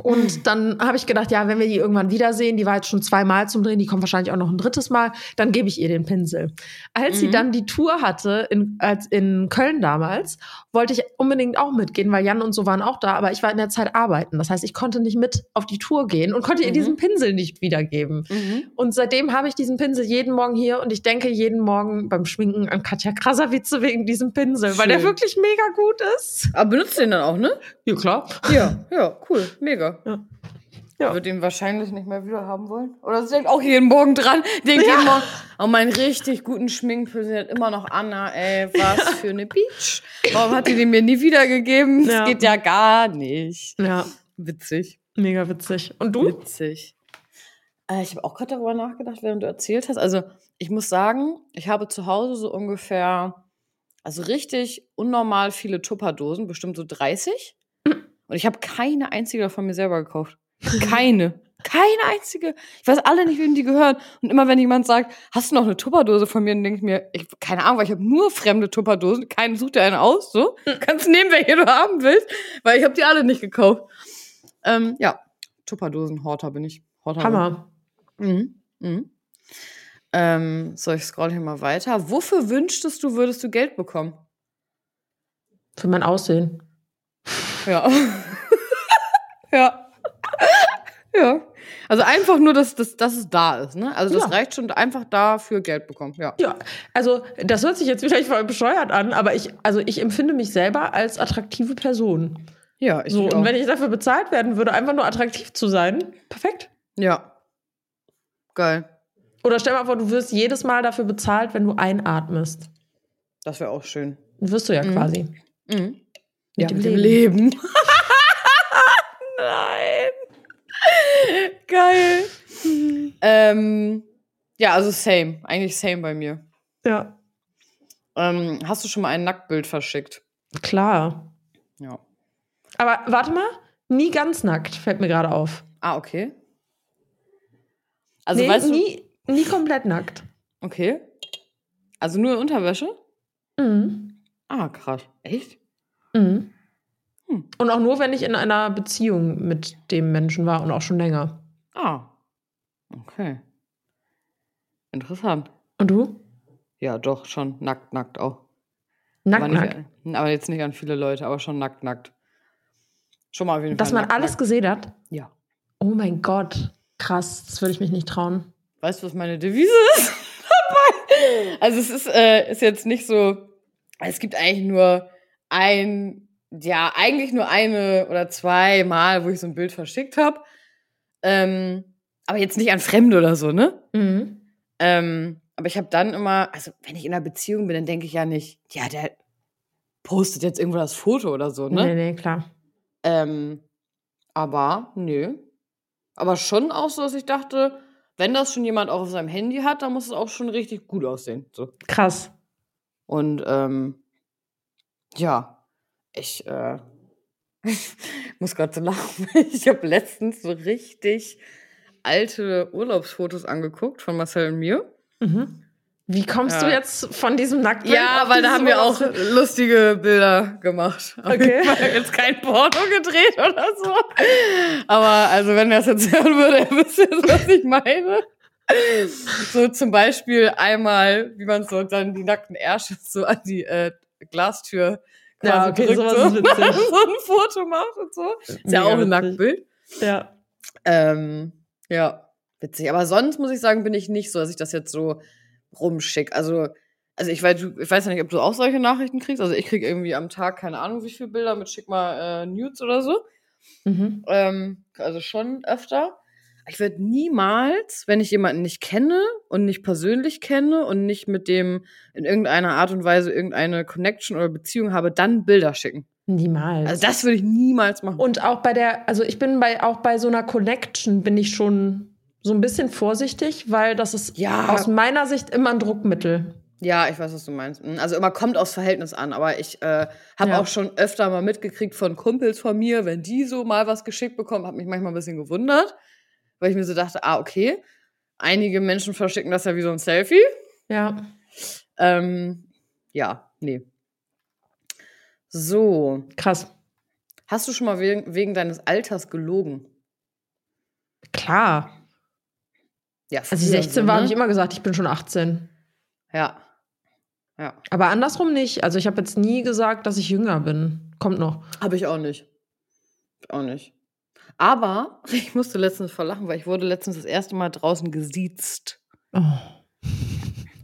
Und dann habe ich gedacht, ja, wenn wir die irgendwann wiedersehen, die war jetzt schon zweimal zum Drehen, die kommt wahrscheinlich auch noch ein drittes Mal, dann gebe ich ihr den Pinsel. Als sie Mhm. dann die Tour hatte, in, als in Köln damals, wollte ich unbedingt auch mitgehen, weil Jan und so waren auch da, aber ich war in der Zeit arbeiten. Das heißt, ich konnte nicht mit auf die Tour gehen und konnte ihr Mhm. diesen Pinsel nicht wiedergeben. Mhm. Und seitdem habe ich diesen Pinsel jeden Morgen hier und ich denke jeden Morgen beim Schminken an Katja Krasavice wegen diesem Pinsel, weil der Schön. wirklich mega gut ist. Aber benutzt den dann auch, ne? Ja, klar. Ja, ja, cool, mega. Ja. Ja. Wird ihn wahrscheinlich nicht mehr wieder haben wollen. Oder sie denkt auch jeden Morgen dran. Denkt jeden Morgen, oh, meinen richtig guten Schminkpinsel hat immer noch Anna, ey, was für eine Beach. Warum hat die den mir nie wiedergegeben? Das Ja. geht ja gar nicht. Ja, Witzig. mega witzig. Und du? Witzig. Äh, ich habe auch gerade darüber nachgedacht, während du erzählt hast. Also, ich muss sagen, ich habe zu Hause so ungefähr, also richtig unnormal viele Tupperdosen, bestimmt so 30. Und ich habe keine einzige davon mir selber gekauft. Keine. Keine einzige. Ich weiß alle nicht, wem die gehören. Und immer wenn jemand sagt, hast du noch eine Tupperdose von mir, dann denke ich mir, ich, keine Ahnung, weil ich habe nur fremde Tupperdosen. Keinen sucht dir eine aus, so. Kannst nehmen, welche du haben willst, weil ich habe die alle nicht gekauft. Ähm, ja, Tupperdosen-Horter bin ich. Horter Hammer. Mhm. Mhm. Ähm, so, ich scroll hier mal weiter. Wofür wünschtest du, würdest du Geld bekommen? Für mein Aussehen. Ja. ja. ja. Also einfach nur, dass, dass, dass es da ist, ne? Also das Ja. reicht schon einfach dafür Geld bekommen, ja. Ja, also das hört sich jetzt vielleicht voll bescheuert an, aber ich, also ich empfinde mich selber als attraktive Person. Ja, ich So, auch. und wenn ich dafür bezahlt werden würde, einfach nur attraktiv zu sein, perfekt. Ja. Geil. Oder stell mal vor, du wirst jedes Mal dafür bezahlt, wenn du einatmest. Das wäre auch schön. Wirst du ja Mhm. quasi. Mhm. Mit dem Leben. Nein. Geil. ähm, ja, also same. Eigentlich same bei mir. Ja, Ähm, hast du schon mal ein Nacktbild verschickt? klar. Ja. Aber warte mal, nie ganz nackt, fällt mir gerade auf. Ah, okay. Also nee, weißt du. nie, nie komplett nackt. Okay. Also nur in Unterwäsche? Mhm. Ah, krass. Echt? Mhm. Hm. Und auch nur, wenn ich in einer Beziehung mit dem Menschen war und auch schon länger. Ah. Okay. Interessant. Und du? Ja, doch, schon nackt, nackt auch. Nackt, aber, nackt. nicht, aber jetzt nicht an viele Leute, aber schon nackt, nackt. Schon mal auf jeden Dass Fall. man nackt, alles nackt. gesehen hat? Ja. Oh mein Gott. Krass, das würde ich mich nicht trauen. Weißt du, was meine Devise ist? also es ist, äh, ist jetzt nicht so. Es gibt eigentlich nur ein, ja, eigentlich nur eine oder zwei Mal, wo ich so ein Bild verschickt habe. Ähm, aber jetzt nicht an Fremde oder so, ne? Mhm. Ähm, aber ich habe dann immer, also wenn ich in einer Beziehung bin, dann denke ich ja nicht, ja, der postet jetzt irgendwo das Foto oder so, ne? Nee, nee, klar. Ähm, aber, nö. Aber schon auch so, dass ich dachte, wenn das schon jemand auch auf seinem Handy hat, dann muss es auch schon richtig gut aussehen. So. Krass. Und ähm, ja, ich äh, muss gerade so lachen. Ich habe letztens so richtig alte Urlaubsfotos angeguckt von Marcel und mir. Mhm. Wie kommst du Ja. jetzt von diesem Nacktbild? Ja, weil da haben wir auch lustige Bilder gemacht. Okay. Wir haben jetzt kein Porno gedreht oder so. Aber also, wenn er es jetzt hören würde, er wüsste jetzt, was ich meine. So zum Beispiel einmal, wie man so dann die nackten Ärsche so an die äh, Glastür quasi Ja, okay, drückt sowas so, ist witzig. so ein Foto macht und so. Ist ja auch ein. Nacktbild. Ja. Ähm, ja, witzig. Aber sonst muss ich sagen, bin ich nicht so, dass ich das jetzt so rumschick. Also, also ich weiß, ich weiß ja nicht, ob du auch solche Nachrichten kriegst. Also ich kriege irgendwie am Tag keine Ahnung, wie viele Bilder mit schick mal äh, Nudes oder so. Mhm. Ähm, also schon öfter. Ich würde niemals, wenn ich jemanden nicht kenne und nicht persönlich kenne und nicht mit dem in irgendeiner Art und Weise irgendeine Connection oder Beziehung habe, dann Bilder schicken. Niemals. Also das würde ich niemals machen. Und auch bei der, also ich bin bei auch bei so einer Connection bin ich schon so ein bisschen vorsichtig, weil das ist Ja. aus meiner Sicht immer ein Druckmittel. Ja, ich weiß, was du meinst. Mhm, Also immer kommt aufs Verhältnis an, aber ich äh, habe Ja. auch schon öfter mal mitgekriegt von Kumpels von mir, wenn die so mal was geschickt bekommen, hat mich manchmal ein bisschen gewundert, weil ich mir so dachte, ah, okay, einige Menschen verschicken das ja wie so ein Selfie. Ja. Ähm, ja, nee. So, Krass. hast du schon mal wegen, wegen deines Alters gelogen? Klar. Ja, Als ich früher 16 so, war, ne? habe ich immer gesagt, ich bin schon 18. Ja. Ja, Aber andersrum nicht. Also ich habe jetzt nie gesagt, dass ich jünger bin. Kommt noch. habe ich auch nicht. Auch nicht. Aber ich musste letztens verlachen, weil ich wurde letztens das erste Mal draußen gesiezt Oh.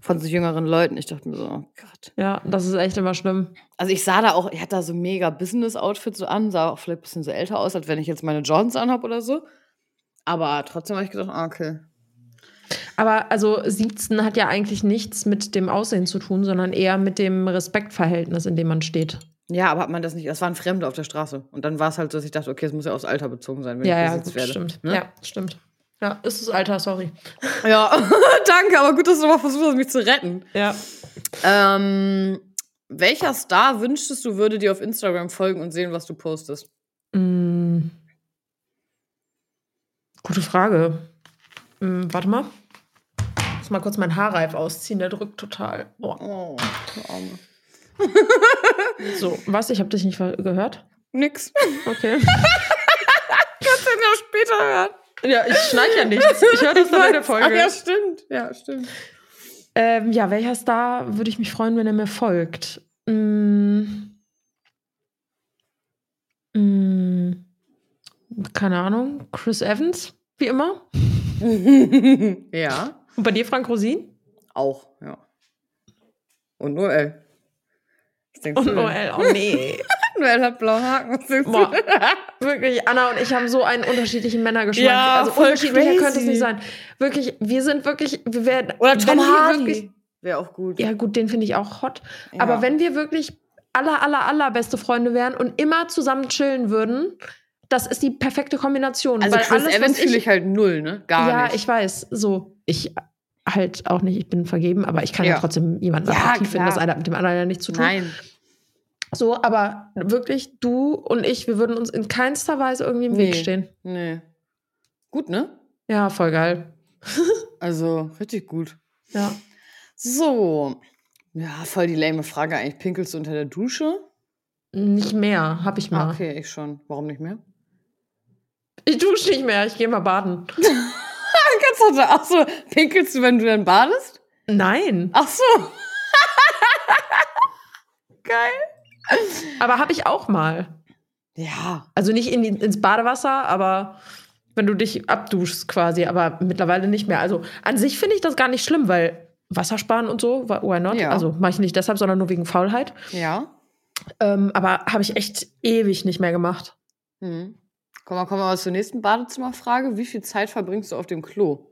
von so jüngeren Leuten. Ich dachte mir so, oh Gott. Ja, das ist echt immer schlimm. Also ich sah da auch, ich hatte da so mega Business-Outfits so an, sah auch vielleicht ein bisschen so älter aus, als wenn ich jetzt meine Jordans anhab oder so. Aber trotzdem habe ich gedacht, ah, okay. Aber also 17 hat ja eigentlich nichts mit dem Aussehen zu tun, sondern eher mit dem Respektverhältnis, in dem man steht. Ja, aber hat man das nicht, das waren Fremde auf der Straße. Und dann war es halt so, dass ich dachte, okay, es muss ja aufs Alter bezogen sein, wenn ja, ich ja, gut, werde. stimmt. Ne? Ja, stimmt. Ja, ist das Alter, sorry. Ja, danke, aber gut, dass du mal versucht hast, mich zu retten. Ja. Ähm, welcher Star wünschtest du, würde dir auf Instagram folgen und sehen, was du postest? Mm. Gute Frage. Mm, warte mal. Ich muss mal kurz meinen Haarreif ausziehen, der drückt total. Boah. Oh, du Arme. So, was? Ich habe dich nicht gehört? Nix. Okay. Kannst du ja später hören. ja, ich schneide ja nichts. Ich höre das dann in der Folge. Ach, ja, stimmt. Ja, stimmt. Ähm, ja, welcher Star würde ich mich freuen, wenn er mir folgt? Mm. Mm. Keine Ahnung. Chris Evans, wie immer. ja, Und bei dir Frank Rosin? auch, ja. Und Noel. Und du? Noel. Oh nee. Noel hat blaue Haken. Boah. Wirklich, Anna und ich haben so einen unterschiedlichen Männergeschmack. Ja, also voll unterschiedlicher könnte es crazy. nicht sein. Wirklich, wir sind wirklich, wir werden. Oder Tom Hardy. Wäre auch gut. ja, gut, den finde ich auch hot. Ja. Aber wenn wir wirklich aller, aller, aller beste Freunde wären und immer zusammen chillen würden, das ist die perfekte Kombination. Also Weil Chris alles, Evans was fühle ich halt null, ne? Gar ja, nicht. ich weiß. So, ich halt auch nicht, ich bin vergeben, aber ich kann ja, Ja. trotzdem jemanden Ja, attraktiv finden. Das eine hat mit dem anderen ja nichts zu tun. Nein. So, aber wirklich, du und ich, wir würden uns in keinster Weise irgendwie im Weg Nee. stehen. Nee. Gut, ne? Ja, voll geil. Also, richtig gut. Ja. So. Ja, voll die lame Frage eigentlich. Pinkelst du unter der Dusche? Nicht mehr, hab ich mal. Ah, okay, ich schon. Warum nicht mehr? Ich dusche nicht mehr, ich gehe mal baden. Ganz heute. Ach so, pinkelst du, wenn du dann badest? Nein. Ach so. Geil. Aber habe ich auch mal. Ja. Also nicht in, ins Badewasser, aber wenn du dich abduschst quasi, aber mittlerweile nicht mehr. Also an sich finde ich das gar nicht schlimm, weil Wasser sparen und so, why not? Ja. Also mache ich nicht deshalb, sondern nur wegen Faulheit. Ja. Ähm, aber habe ich echt ewig nicht mehr gemacht. Hm. Komm mal, kommen wir mal zur nächsten Badezimmerfrage. Wie viel Zeit verbringst du auf dem Klo?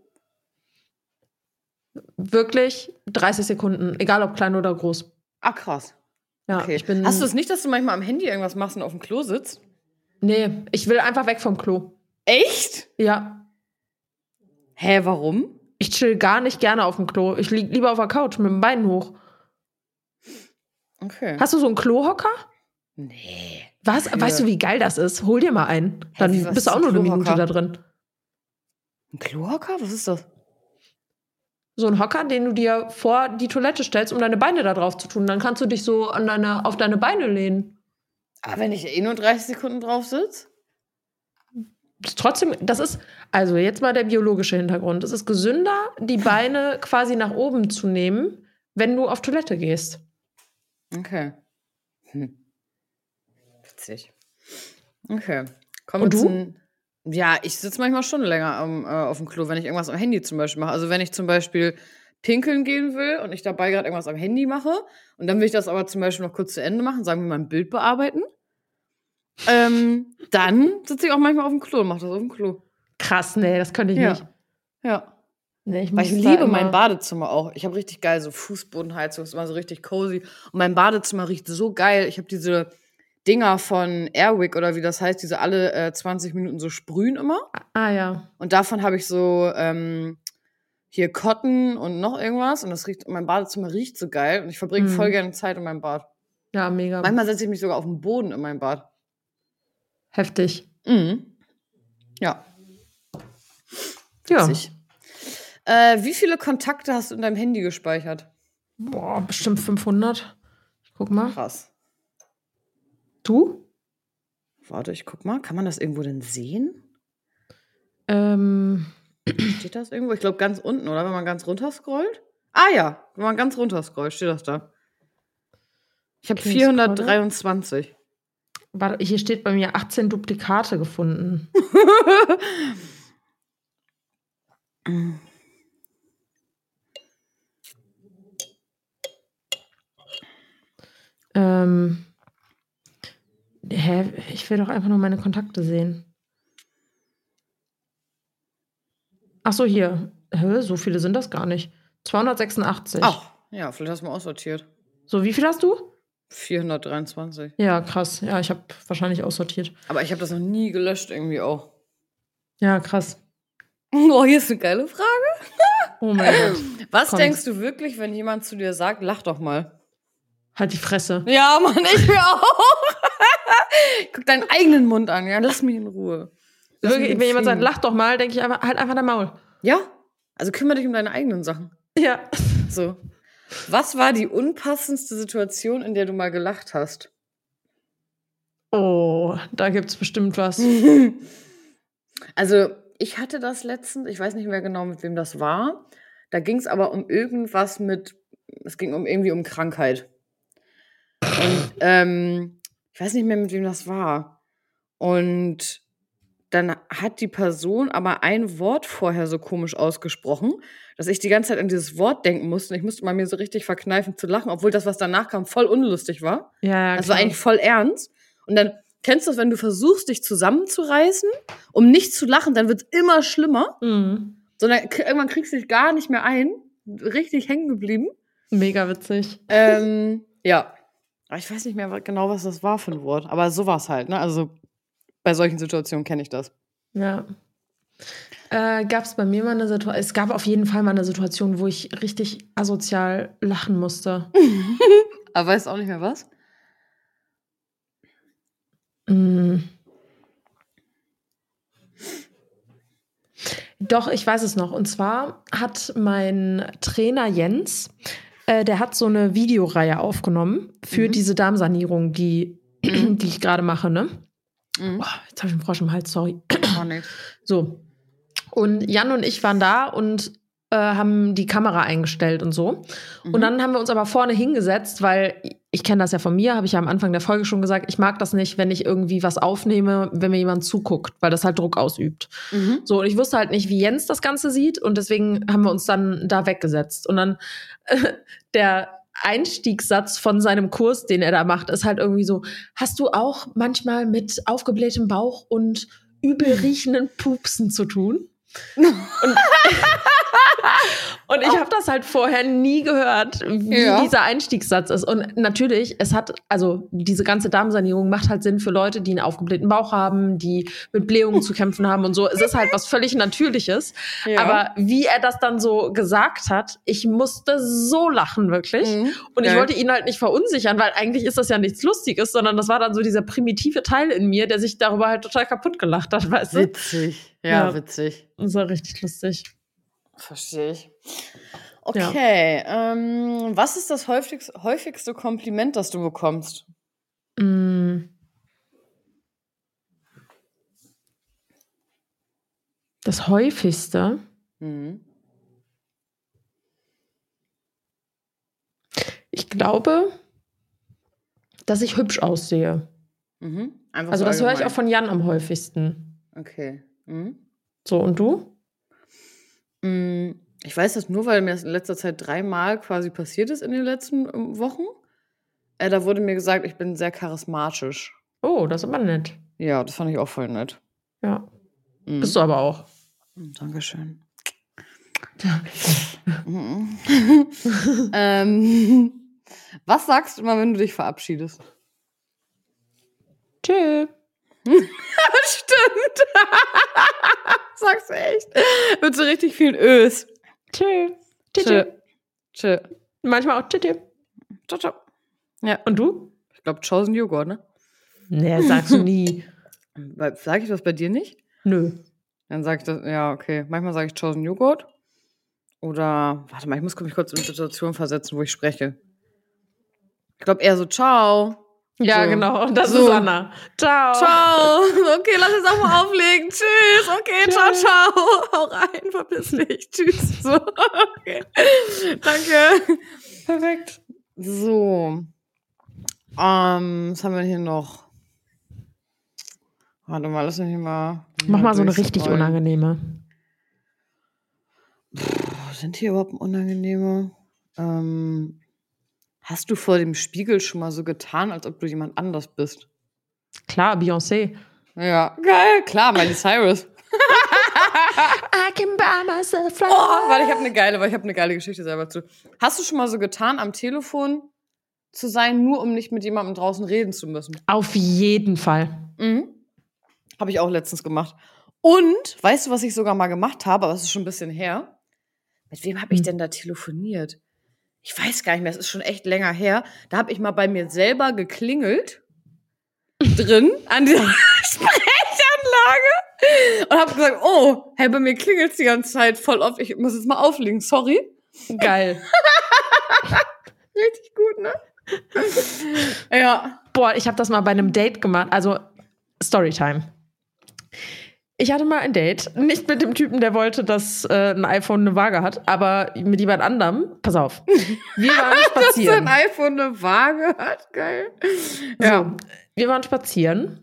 Wirklich 30 Sekunden, egal ob klein oder groß. Ah, krass. Ja, Okay. ich bin. Hast du es nicht, dass du manchmal am Handy irgendwas machst und auf dem Klo sitzt? Nee, ich will einfach weg vom Klo. Echt? Ja. Hä, warum? Ich chill gar nicht gerne auf dem Klo. Ich lieg lieber auf der Couch mit dem Bein hoch. Okay. Hast du so einen Klohocker? nee. Was? Für- Weißt du, wie geil das ist? Hol dir mal einen. Dann was bist du auch nur eine Minute da drin. Ein Klohocker? Was ist das? So ein Hocker, den du dir vor die Toilette stellst, um deine Beine da drauf zu tun. Dann kannst du dich so an deine, auf deine Beine lehnen. Aber wenn ich eh nur 30 Sekunden drauf sitze? Trotzdem, das ist, also jetzt mal der biologische Hintergrund. Es ist gesünder, die Beine quasi nach oben zu nehmen, wenn du auf Toilette gehst. Okay. Hm. Witzig. Okay. Kommen Und wir du? Ja, ich sitze manchmal schon länger am, äh, auf dem Klo, wenn ich irgendwas am Handy zum Beispiel mache. Also wenn ich zum Beispiel pinkeln gehen will und ich dabei gerade irgendwas am Handy mache und dann will ich das aber zum Beispiel noch kurz zu Ende machen, sagen wir mal ein Bild bearbeiten, ähm, dann sitze ich auch manchmal auf dem Klo und mache das auf dem Klo. Krass, nee, das könnte ich Ja. nicht. Ja. Nee, ich Weil ich liebe mein Badezimmer auch. Ich habe richtig geil so Fußbodenheizung, ist immer so richtig cozy. Und mein Badezimmer riecht so geil. Ich habe diese Dinger von Airwick oder wie das heißt, diese alle äh, 20 Minuten so sprühen immer. Ah ja. Und davon habe ich so ähm, hier Cotton und noch irgendwas. Und das riecht, mein Badezimmer riecht so geil. Und ich verbringe Mhm. voll gerne Zeit in meinem Bad. Ja, mega. Manchmal setze ich mich sogar auf den Boden in meinem Bad. Heftig. Mhm. Ja. Ja. Äh, wie viele Kontakte hast du in deinem Handy gespeichert? Boah, bestimmt 500. Ich guck mal. Krass. Du? Warte, ich guck mal. Kann man das irgendwo denn sehen? Ähm, Steht das irgendwo? Ich glaube ganz unten, oder? Wenn man ganz runter scrollt. Ah ja, wenn man ganz runter scrollt, steht das da. Ich habe Okay, 423. warte, hier steht bei mir 18 Duplikate gefunden. ähm, hä? Ich will doch einfach nur meine Kontakte sehen. Ach so, hier. Hä? So viele sind das gar nicht. 286. Ach, ja, vielleicht hast du mal aussortiert. So, wie viel hast du? 423. Ja, krass. Ja, ich habe wahrscheinlich aussortiert. Aber ich habe das noch nie gelöscht, irgendwie auch. Ja, krass. Oh, hier ist eine geile Frage. Oh mein Gott. Was Komm. denkst du wirklich, wenn jemand zu dir sagt, lach doch mal? Halt die Fresse. Ja, Mann, ich mir auch. Guck deinen eigenen Mund an, ja, lass mich in Ruhe. Lass Wirklich, wenn jemand sagt, lach doch mal, denke ich einfach, halt einfach dein Maul. Ja, also kümmere dich um deine eigenen Sachen. Ja. So. Was war die unpassendste Situation, in der du mal gelacht hast? Oh, da gibt's bestimmt was. Also, ich hatte das letztens, ich weiß nicht mehr genau, mit wem das war. Da ging es aber um irgendwas mit, es ging um irgendwie um Krankheit. Und ähm, ich weiß nicht mehr, mit wem das war. Und dann hat die Person aber ein Wort vorher so komisch ausgesprochen, dass ich die ganze Zeit an dieses Wort denken musste. Und ich musste mal mir so richtig verkneifen zu lachen, obwohl das, was danach kam, voll unlustig war. Ja. Das war klar. eigentlich voll ernst. Und dann kennst du es, wenn du versuchst, dich zusammenzureißen, um nicht zu lachen, dann wird es immer schlimmer. Mhm. Sondern irgendwann kriegst du dich gar nicht mehr ein. Richtig hängen geblieben. Mega witzig. Ähm, ja. Aber ich weiß nicht mehr genau, was das war für ein Wort. Aber sowas halt, ne? Also bei solchen Situationen kenne ich das. Ja. Äh, gab es bei mir mal eine Situation, es gab auf jeden Fall mal eine Situation, wo ich richtig asozial lachen musste. Aber weißt auch nicht mehr was? Mm. Doch, ich weiß es noch. Und zwar hat mein Trainer Jens, äh, der hat so eine Videoreihe aufgenommen für Mhm. diese Darmsanierung, die, die ich gerade mache, ne? Mhm. Oh, jetzt habe ich einen Frosch im Hals, sorry. Oh, nee. So. Und Jan und ich waren da und äh, haben die Kamera eingestellt und so. Mhm. Und dann haben wir uns aber vorne hingesetzt, weil ich kenne das ja von mir, habe ich ja am Anfang der Folge schon gesagt, ich mag das nicht, wenn ich irgendwie was aufnehme, wenn mir jemand zuguckt, weil das halt Druck ausübt. Mhm. So, und ich wusste halt nicht, wie Jens das Ganze sieht und deswegen haben wir uns dann da weggesetzt. Und dann äh, der Einstiegssatz von seinem Kurs, den er da macht, ist halt irgendwie so, hast du auch manchmal mit aufgeblähtem Bauch und übel riechenden Pupsen zu tun? Und, und ich habe das halt vorher nie gehört, wie Ja. dieser Einstiegssatz ist. Und natürlich, es hat, also diese ganze Darmsanierung macht halt Sinn für Leute, die einen aufgeblähten Bauch haben, die mit Blähungen zu kämpfen haben und so. Es ist halt was völlig Natürliches. Ja. Aber wie er das dann so gesagt hat, ich musste so lachen, wirklich. Mhm. Und ich Geil. wollte ihn halt nicht verunsichern, weil eigentlich ist das ja nichts Lustiges, sondern das war dann so dieser primitive Teil in mir, der sich darüber halt total kaputt gelacht hat, weißt du? Witzig. Ja, Ja. witzig. Das war richtig lustig. Verstehe ich. Okay, ähm, was ist das häufigste, häufigste Kompliment, das du bekommst? Mm. Das häufigste, Mhm. ich glaube, dass ich hübsch aussehe. Mhm. Also so das höre ich auch von Jan am häufigsten. Okay. Mhm. So, und du? Mm, Ich weiß das nur, weil mir das in letzter Zeit dreimal quasi passiert ist in den letzten ähm, Wochen. Äh, da wurde mir gesagt, ich bin sehr charismatisch. Oh, das ist aber nett. Ja, das fand ich auch voll nett. Ja. Mhm. Bist du aber auch. Mm, Dankeschön. Ähm, was sagst du immer, wenn du dich verabschiedest? Tschö. Stimmt. Sagst du echt? Mit so richtig vielen Ös. Tschö. Tschö. Tschö. tschö. Tschö. Manchmal auch tschö. tschö. Ciao, ciao. Und du? Ich glaube, Chosen Joghurt, ne? Nee, sagst du nie. Sag ich das bei dir nicht? Nö. Dann sage ich das, ja, okay. Manchmal sage ich Chosen Joghurt. Oder, warte mal, ich muss mich kurz in eine Situation versetzen, wo ich spreche. Ich glaube eher so, ciao. Ja, So. genau. Das So. ist Anna. Ciao. Ciao. Okay, lass jetzt auch mal auflegen. Tschüss. Okay, ciao, ciao. Hau rein, verpiss dich. Tschüss. So, okay. Danke. Perfekt. So. Ähm, was haben wir hier noch? Warte mal, lass mich hier mal. Mach mal so eine richtig durchscrollen. unangenehme. Sind hier überhaupt unangenehme? Ähm, hast du vor dem Spiegel schon mal so getan, als ob du jemand anders bist? Klar, Beyoncé. Ja, geil, klar, Miley Cyrus. I can buy myself Oh, warte, ich habe eine geile, weil ich habe eine geile Geschichte selber zu. Hast du schon mal so getan, am Telefon zu sein, nur um nicht mit jemandem draußen reden zu müssen? Auf jeden Fall. Mhm. Habe ich auch letztens gemacht. Und, weißt du, was ich sogar mal gemacht habe, aber es ist schon ein bisschen her? Mit wem habe ich Hm. denn da telefoniert? Ich weiß gar nicht mehr, es ist schon echt länger her. Da habe ich mal bei mir selber geklingelt. drin an dieser Sprechanlage. Und habe gesagt, oh, hey, bei mir klingelt die ganze Zeit voll oft. Ich muss jetzt mal auflegen, sorry. Geil. Richtig gut, ne? ja. Boah, ich habe das mal bei einem Date gemacht. Also Storytime. Ich hatte mal ein Date, nicht mit dem Typen, der wollte, dass äh, ein iPhone eine Waage hat, aber mit jemand anderem. Pass auf. Wir waren Dass spazieren. dein iPhone eine Waage hat, geil. So, wir waren spazieren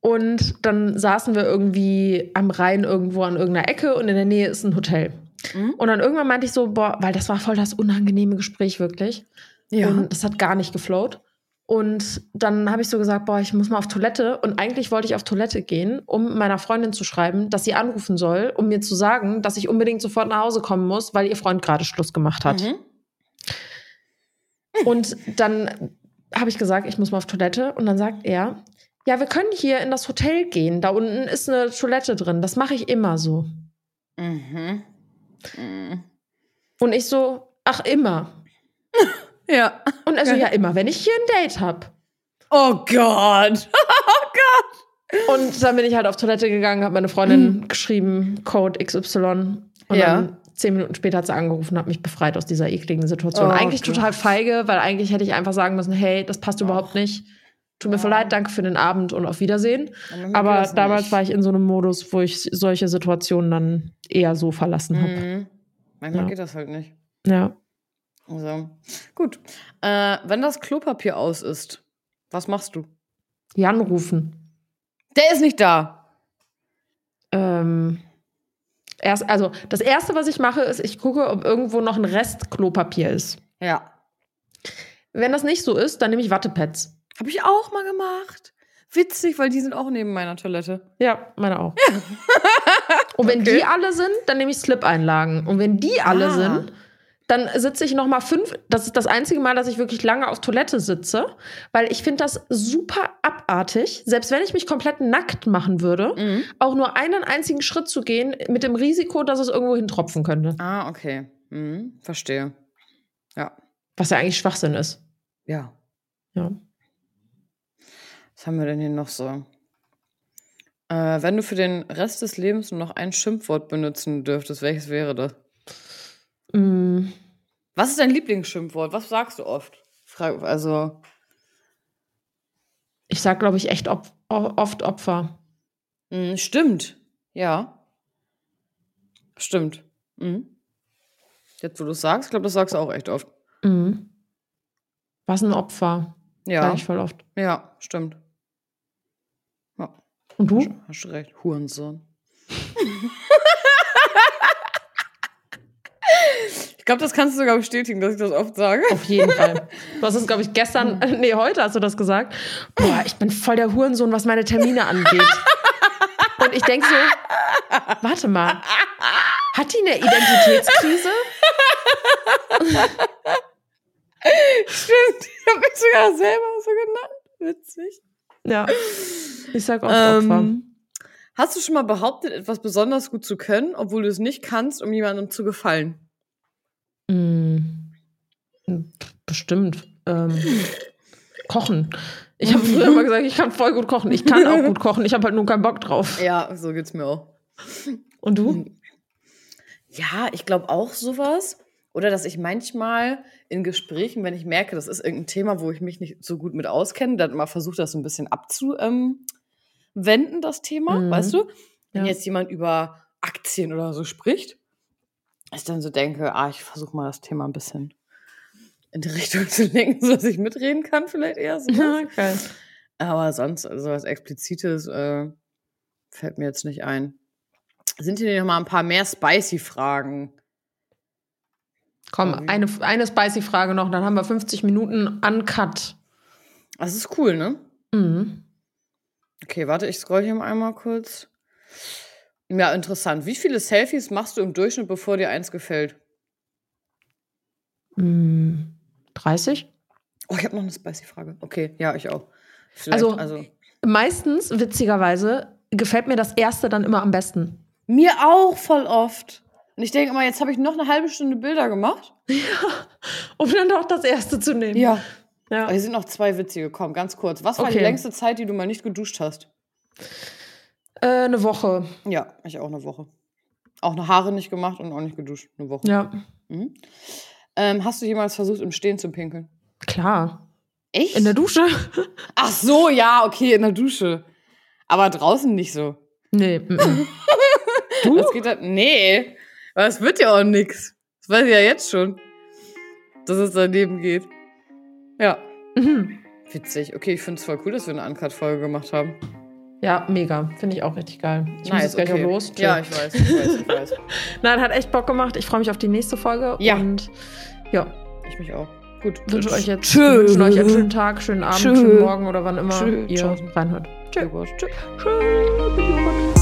und dann saßen wir irgendwie am Rhein irgendwo an irgendeiner Ecke und in der Nähe ist ein Hotel. Mhm. Und dann irgendwann meinte ich so, boah, weil das war voll das unangenehme Gespräch wirklich. Ja. Und das hat gar nicht geflowt. Und dann habe ich so gesagt, boah, ich muss mal auf Toilette. Und eigentlich wollte ich auf Toilette gehen, um meiner Freundin zu schreiben, dass sie anrufen soll, um mir zu sagen, dass ich unbedingt sofort nach Hause kommen muss, weil ihr Freund gerade Schluss gemacht hat. Mhm. Und dann habe ich gesagt, ich muss mal auf Toilette. Und dann sagt er, ja, wir können hier in das Hotel gehen. Da unten ist eine Toilette drin. Das mache ich immer so. Mhm. Mhm. Und ich so, ach, immer. Ja. Und er so, Geil. ja, immer, wenn ich hier ein Date habe. Oh Gott. Und dann bin ich halt auf Toilette gegangen, habe meine Freundin geschrieben, Code XY. Und Ja. dann zehn Minuten später hat sie angerufen und hat mich befreit aus dieser ekligen Situation. Oh eigentlich Gott. total feige, weil eigentlich hätte ich einfach sagen müssen, hey, das passt überhaupt nicht. Tut mir Ja. voll leid, danke für den Abend und auf Wiedersehen. Aber damals war ich in so einem Modus, wo ich solche Situationen dann eher so verlassen habe. Mhm. Manchmal Ja. geht das halt nicht. Ja. Also, gut. Äh, wenn das Klopapier aus ist, was machst du? Jan rufen. Der ist nicht da. Ähm, erst, also das erste, was ich mache, ist, ich gucke, ob irgendwo noch ein Rest Klopapier ist. Ja. Wenn das nicht so ist, dann nehme ich Wattepads. Habe ich auch mal gemacht. Witzig, weil die sind auch neben meiner Toilette. Ja, meine auch. Und wenn Okay. die alle sind, dann nehme ich Slip-Einlagen. Und wenn die alle Ah. sind, dann sitze ich noch mal fünf. Das ist das einzige Mal, dass ich wirklich lange auf Toilette sitze, weil ich finde das super abartig. Selbst wenn ich mich komplett nackt machen würde, Mhm. auch nur einen einzigen Schritt zu gehen, mit dem Risiko, dass es irgendwo hintropfen könnte. Ah, okay. Mhm. Verstehe. Ja. Was ja eigentlich Schwachsinn ist. Ja. Ja. Was haben wir denn hier noch so? Äh, wenn du für den Rest des Lebens nur noch ein Schimpfwort benutzen dürftest, welches wäre das? Mm, Was ist dein Lieblingsschimpfwort? Was sagst du oft? Also, ich sag, glaube ich, echt op oft Opfer. mh, stimmt. Ja. Stimmt. Mhm. Jetzt, wo du es sagst, ich glaube, das sagst du auch echt oft. Mhm. Was ein Opfer. Ja. Sag ich voll oft. Ja, stimmt. Ja, Und du? hast, hast du recht. Hurensohn. ich glaube, das kannst du sogar bestätigen, dass ich das oft sage. Auf jeden Fall. Du hast es, glaube ich, gestern, nee, heute hast du das gesagt. Boah, ich bin voll der Hurensohn, was meine Termine angeht. Und ich denke so, warte mal, hat die eine Identitätskrise? Stimmt, ich habe mich sogar selber so genannt. Witzig. Ja, ich sag oft Opfer. Ähm, hast du schon mal behauptet, etwas besonders gut zu können, obwohl du es nicht kannst, um jemandem zu gefallen? Mm, bestimmt. Ähm, kochen. Ich habe früher immer gesagt, ich kann voll gut kochen. Ich kann auch gut kochen. Ich habe halt nur keinen Bock drauf. Ja, so geht's mir auch. Und du? Ja, ich glaube auch sowas. Oder dass ich manchmal in Gesprächen, wenn ich merke, das ist irgendein Thema, wo ich mich nicht so gut mit auskenne, dann mal versuche, das so ein bisschen abzuwenden, das Thema, Mhm. weißt du? Wenn Ja. jetzt jemand über Aktien oder so spricht, ich dann so denke, ah, ich versuche mal das Thema ein bisschen in die Richtung zu lenken, sodass ich mitreden kann, vielleicht eher so. Geil. Aber sonst, also was Explizites äh, fällt mir jetzt nicht ein. Sind hier noch mal ein paar mehr spicy Fragen? Komm, eine, eine spicy Frage noch, dann haben wir 50 Minuten uncut. Das ist cool, ne? Mhm. Okay, warte, ich scroll hier mal einmal kurz. Ja, interessant. Wie viele Selfies machst du im Durchschnitt, bevor dir eins gefällt? Mm, 30? Oh, ich habe noch eine spicy Frage. Okay, ja, ich auch. Also- also Meistens, witzigerweise, gefällt mir das erste dann immer am besten. Mir auch voll oft. Und ich denke immer, jetzt habe ich noch eine halbe Stunde Bilder gemacht. Um dann doch das erste zu nehmen. Ja. ja. Aber hier sind noch zwei witzige. Komm, ganz kurz. Was war die Okay. längste Zeit, die du mal nicht geduscht hast? Äh, eine Woche. Ja, ich auch eine Woche. Auch eine Haare nicht gemacht und auch nicht geduscht. Eine Woche. Ja, Mhm. Ähm, hast du jemals versucht, im Stehen zu pinkeln? klar. Echt? In der Dusche? Ach so, ja, okay, in der Dusche. Aber draußen nicht so. Nee. mm, mm. Du? Das geht halt. Nee. Aber es wird ja auch nix. Das weiß ich ja jetzt schon. Dass es daneben geht. Ja. Mhm. Witzig. Okay, ich finde es voll cool, dass wir eine Uncut-Folge gemacht haben. Ja, mega. Finde ich auch richtig geil. Ich muss jetzt gleich okay. auch los. Tschö. Ja, ich weiß, ich weiß, ich weiß. Nein, hat echt Bock gemacht. Ich freue mich auf die nächste Folge. Ja. Und ja, Ich mich auch. Gut. wünsche euch jetzt Tschö. wünschen euch einen schönen Tag, schönen Abend, Tschö. schönen Morgen oder wann immer Tschö. ihr Ciao. reinhört. Tschö. Tschö. Tschö. Tschö.